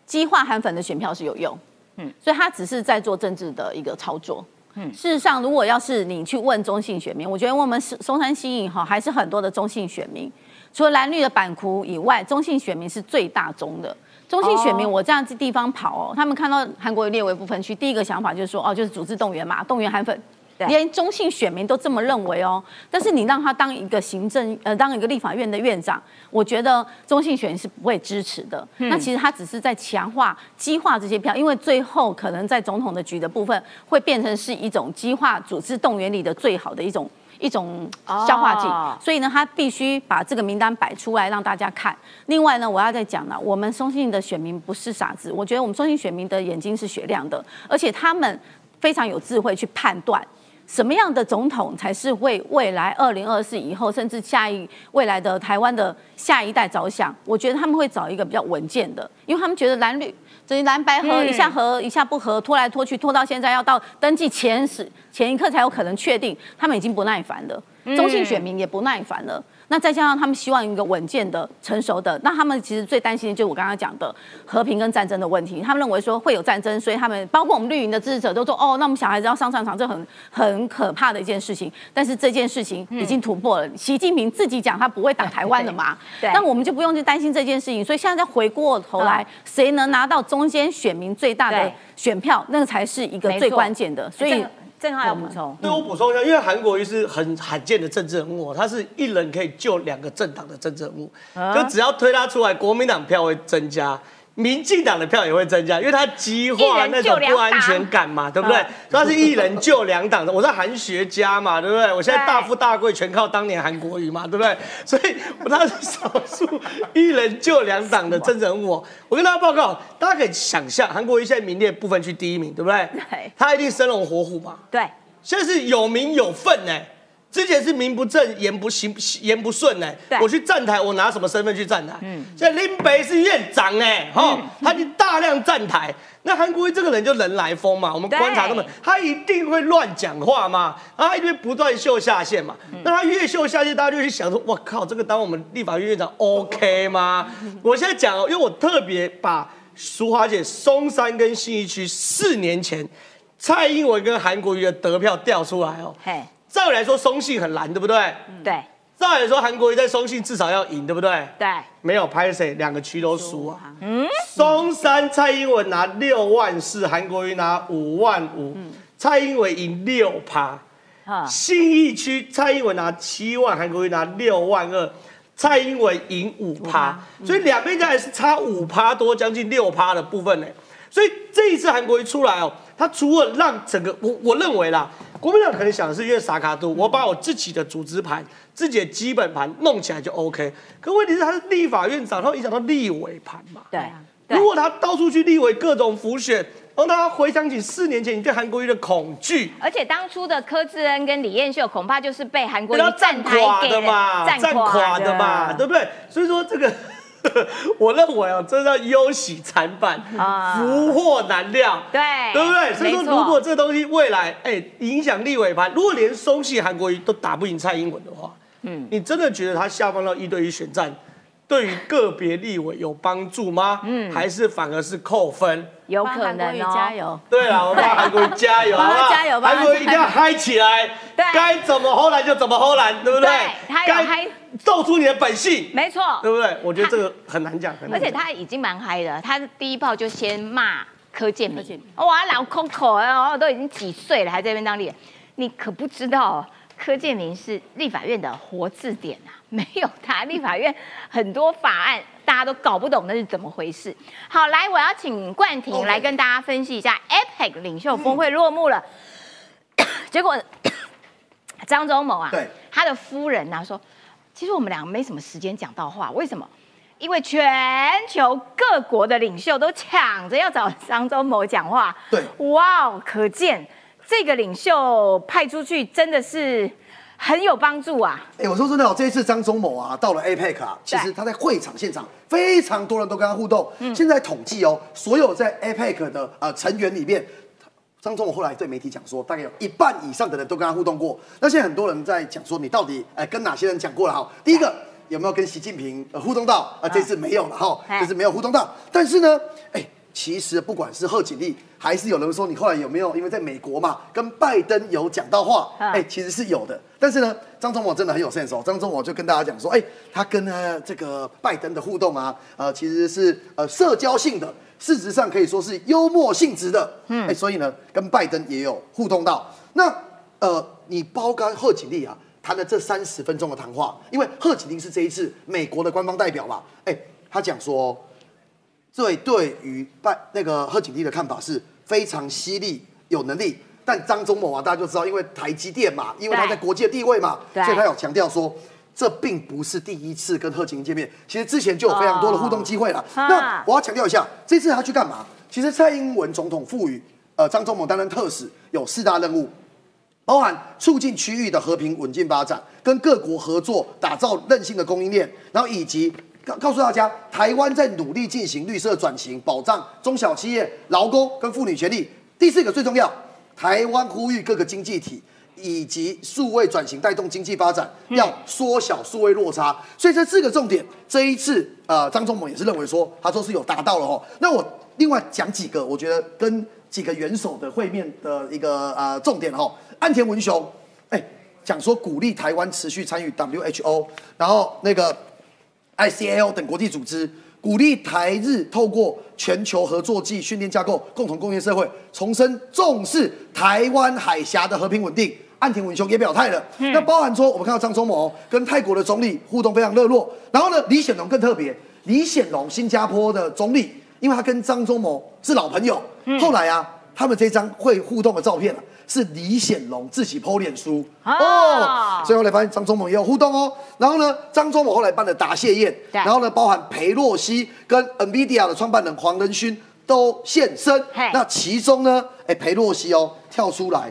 激化韩粉的选票是有用。嗯，所以他只是在做政治的一个操作。嗯，事实上，如果要是你去问中性选民，我觉得我们是松山新营哈，还是很多的中性选民。除了蓝绿的板窟以外，中性选民是最大宗的。中性选民，我这样子地方跑哦，他们看到韩国列为不分区，第一个想法就是说，哦，就是组织动员嘛，动员韩粉。连中性选民都这么认为哦，但是你让他当一个行政呃，当一个立法院的院长，我觉得中性选民是不会支持的。那其实他只是在强化、激化这些票，因为最后可能在总统的局的部分会变成是一种激化组织动员里的最好的一种一种消化剂。所以呢，他必须把这个名单摆出来让大家看。另外呢，我要再讲了，我们中性的选民不是傻子，我觉得我们中性选民的眼睛是雪亮的，而且他们非常有智慧去判断。什么样的总统才是为未来二零二四以后，甚至下一未来的台湾的下一代着想？我觉得他们会找一个比较稳健的，因为他们觉得蓝绿这些蓝白合一下合一下不合，拖来拖去拖到现在要到登记前时前一刻才有可能确定，他们已经不耐烦了，中性选民也不耐烦了。那再加上他们希望一个稳健的、成熟的，那他们其实最担心的就是我刚刚讲的和平跟战争的问题。他们认为说会有战争，所以他们包括我们绿营的支持者都说：“哦，那我们小孩子要上战场，这很很可怕的一件事情。”但是这件事情已经突破了，习近平自己讲他不会打台湾的嘛，那我们就不用去担心这件事情。所以现在再回过头来，谁能拿到中间选民最大的选票，那个才是一个最关键的。所以。正好要补充，对我补充一下，因为韩国瑜是很罕见的政治人物，他是一人可以救两个政党的政治人物，就只要推他出来，国民党票会增加。民进党的票也会增加，因为他激化那种不安全感嘛，对不对？他是一人救两党的，我是韩学家嘛，对不对？我现在大富大贵全靠当年韩国瑜嘛，对不对？所以他是少数一人救两党的真人物。(laughs) 我跟大家报告，大家可以想象，韩国瑜现在名列不分区第一名，对不对？对，他一定生龙活虎嘛。对，现在是有名有份呢。之前是名不正言不行言不顺呢，我去站台，我拿什么身份去站台？嗯，现在林北是院长哎，哈，他就大量站台。那韩国瑜这个人就人来疯嘛，我们观察他们，他一定会乱讲话嘛，他一定会不断秀下限嘛。那他越秀下限，大家就去想说，我靠，这个当我们立法院院长 OK 吗？我现在讲哦，因为我特别把淑华姐松山跟信义区四年前蔡英文跟韩国瑜的得票调出来哦。照理来说，松信很蓝，对不对？对。照理来说，韩国瑜在松信至少要赢，对不对？对。没有拍谁，两个区都输啊。嗯。松山蔡英文拿六万四，韩国瑜拿五万五，蔡英文赢六趴。啊。信义区蔡英文拿七万，韩国瑜拿六万二，蔡英文赢五趴，所以两边加起来是差五趴多，将近六趴的部分呢。所以这一次韩国瑜出来哦。他除了让整个我我认为啦，国民党可能想的是因为萨卡度，我把我自己的组织盘、自己的基本盘弄起来就 OK。可问题是他是立法院长，他会影响到立委盘嘛？对。如果他到处去立委各种浮选。让大家回想起四年前你对韩国瑜的恐惧，而且当初的柯志恩跟李彦秀恐怕就是被韩国瑜站垮的嘛，站垮的嘛，对不对？所以说这个，(laughs) 我认为哦，这叫忧喜参半啊，福祸难料，对对不对？所以说如果这东西未来哎影响立委盘，如果连松系韩国瑜都打不赢蔡英文的话，嗯，你真的觉得他下放到一对一选战？对于个别立委有帮助吗？嗯，还是反而是扣分？有可能哦。加油！对啊，我们韩国 (laughs) 加油，好不好？加油！韩国一定要嗨起来。对，该怎么偷懒就怎么偷懒，对不对？他有嗨，露出你的本性。没错，对不对？我觉得这个很难讲。而且他已经蛮嗨的，他第一炮就先骂柯建明，哇，老空口啊，都已经几岁了，还在那边当立委。你可不知道，柯建明是立法院的活字典啊。没有他，立法院很多法案大家都搞不懂那是怎么回事。好，来，我要请冠廷来跟大家分析一下，APEC 领袖峰会落幕了，(coughs) 结果 (coughs) 张忠谋啊，对，他的夫人呢说，其实我们两个没什么时间讲到话，为什么？因为全球各国的领袖都抢着要找张忠谋讲话。对，哇，可见这个领袖派出去真的是。很有帮助啊！哎，我说真的哦，这一次张忠谋啊到了 APEC 啊，其实他在会场现场非常多人都跟他互动。嗯，现在统计哦，所有在 APEC 的呃成员里面，张忠谋后来对媒体讲说，大概有一半以上的人都跟他互动过。那现在很多人在讲说，你到底哎跟哪些人讲过了哈？第一个有没有跟习近平呃互动到？啊，这次没有了哈，这次没有互动到。但是呢，哎。其实不管是贺锦丽，还是有人说你后来有没有因为在美国嘛，跟拜登有讲到话，哎，其实是有的。但是呢，张忠谋真的很有 sense 哦。张忠谋就跟大家讲说，哎，他跟呢这个拜登的互动啊，呃，其实是呃社交性的，事实上可以说是幽默性质的。嗯，哎，所以呢，跟拜登也有互动到。那呃，你包干贺锦丽啊，谈了这三十分钟的谈话，因为贺锦丽是这一次美国的官方代表嘛，哎，他讲说。这对于拜那个贺锦丽的看法是非常犀利、有能力，但张忠谋啊，大家就知道，因为台积电嘛，因为他在国际的地位嘛，所以他有强调说，这并不是第一次跟贺锦丽见面，其实之前就有非常多的互动机会了。那我要强调一下，这次他去干嘛？其实蔡英文总统赋予呃张忠谋担任特使有四大任务，包含促进区域的和平稳定发展，跟各国合作打造韧性的供应链，然后以及。告告诉大家，台湾在努力进行绿色转型，保障中小企业、劳工跟妇女权利。第四个最重要，台湾呼吁各个经济体以及数位转型带动经济发展，要缩小数位落差。所以这四个重点，这一次呃，张忠谋也是认为说，他说是有达到了哦。那我另外讲几个，我觉得跟几个元首的会面的一个呃重点哈。安田文雄哎讲说鼓励台湾持续参与 WHO，然后那个。ICAO 等国际组织鼓励台日透过全球合作暨训练架构，共同贡献社会，重申重视台湾海峡的和平稳定。岸田文雄也表态了，那包含说，我们看到张忠谋跟泰国的总理互动非常热络。然后呢，李显龙更特别，李显龙新加坡的总理，因为他跟张忠谋是老朋友，后来啊，他们这张会互动的照片是李显龙自己剖脸书哦，所以后来发现张忠谋也有互动哦。然后呢，张忠谋后来办了答谢宴，然后呢，包含裴洛西跟 NVIDIA 的创办人黄仁勋都现身。那其中呢，哎，裴洛西哦跳出来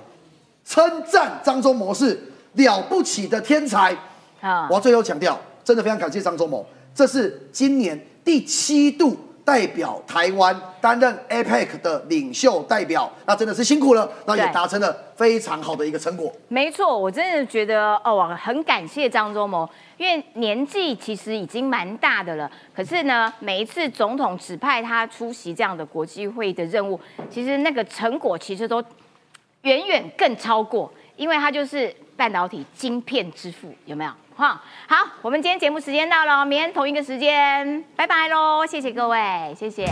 称赞张忠谋是了不起的天才啊！我要最后强调，真的非常感谢张忠谋，这是今年第七度。代表台湾担任 APEC 的领袖代表，那真的是辛苦了，那也达成了非常好的一个成果。没错，我真的觉得哦，很感谢张忠谋，因为年纪其实已经蛮大的了，可是呢，每一次总统指派他出席这样的国际会议的任务，其实那个成果其实都远远更超过，因为他就是半导体晶片之父，有没有？好，好，我们今天节目时间到了，明天同一个时间，拜拜喽！谢谢各位，谢谢。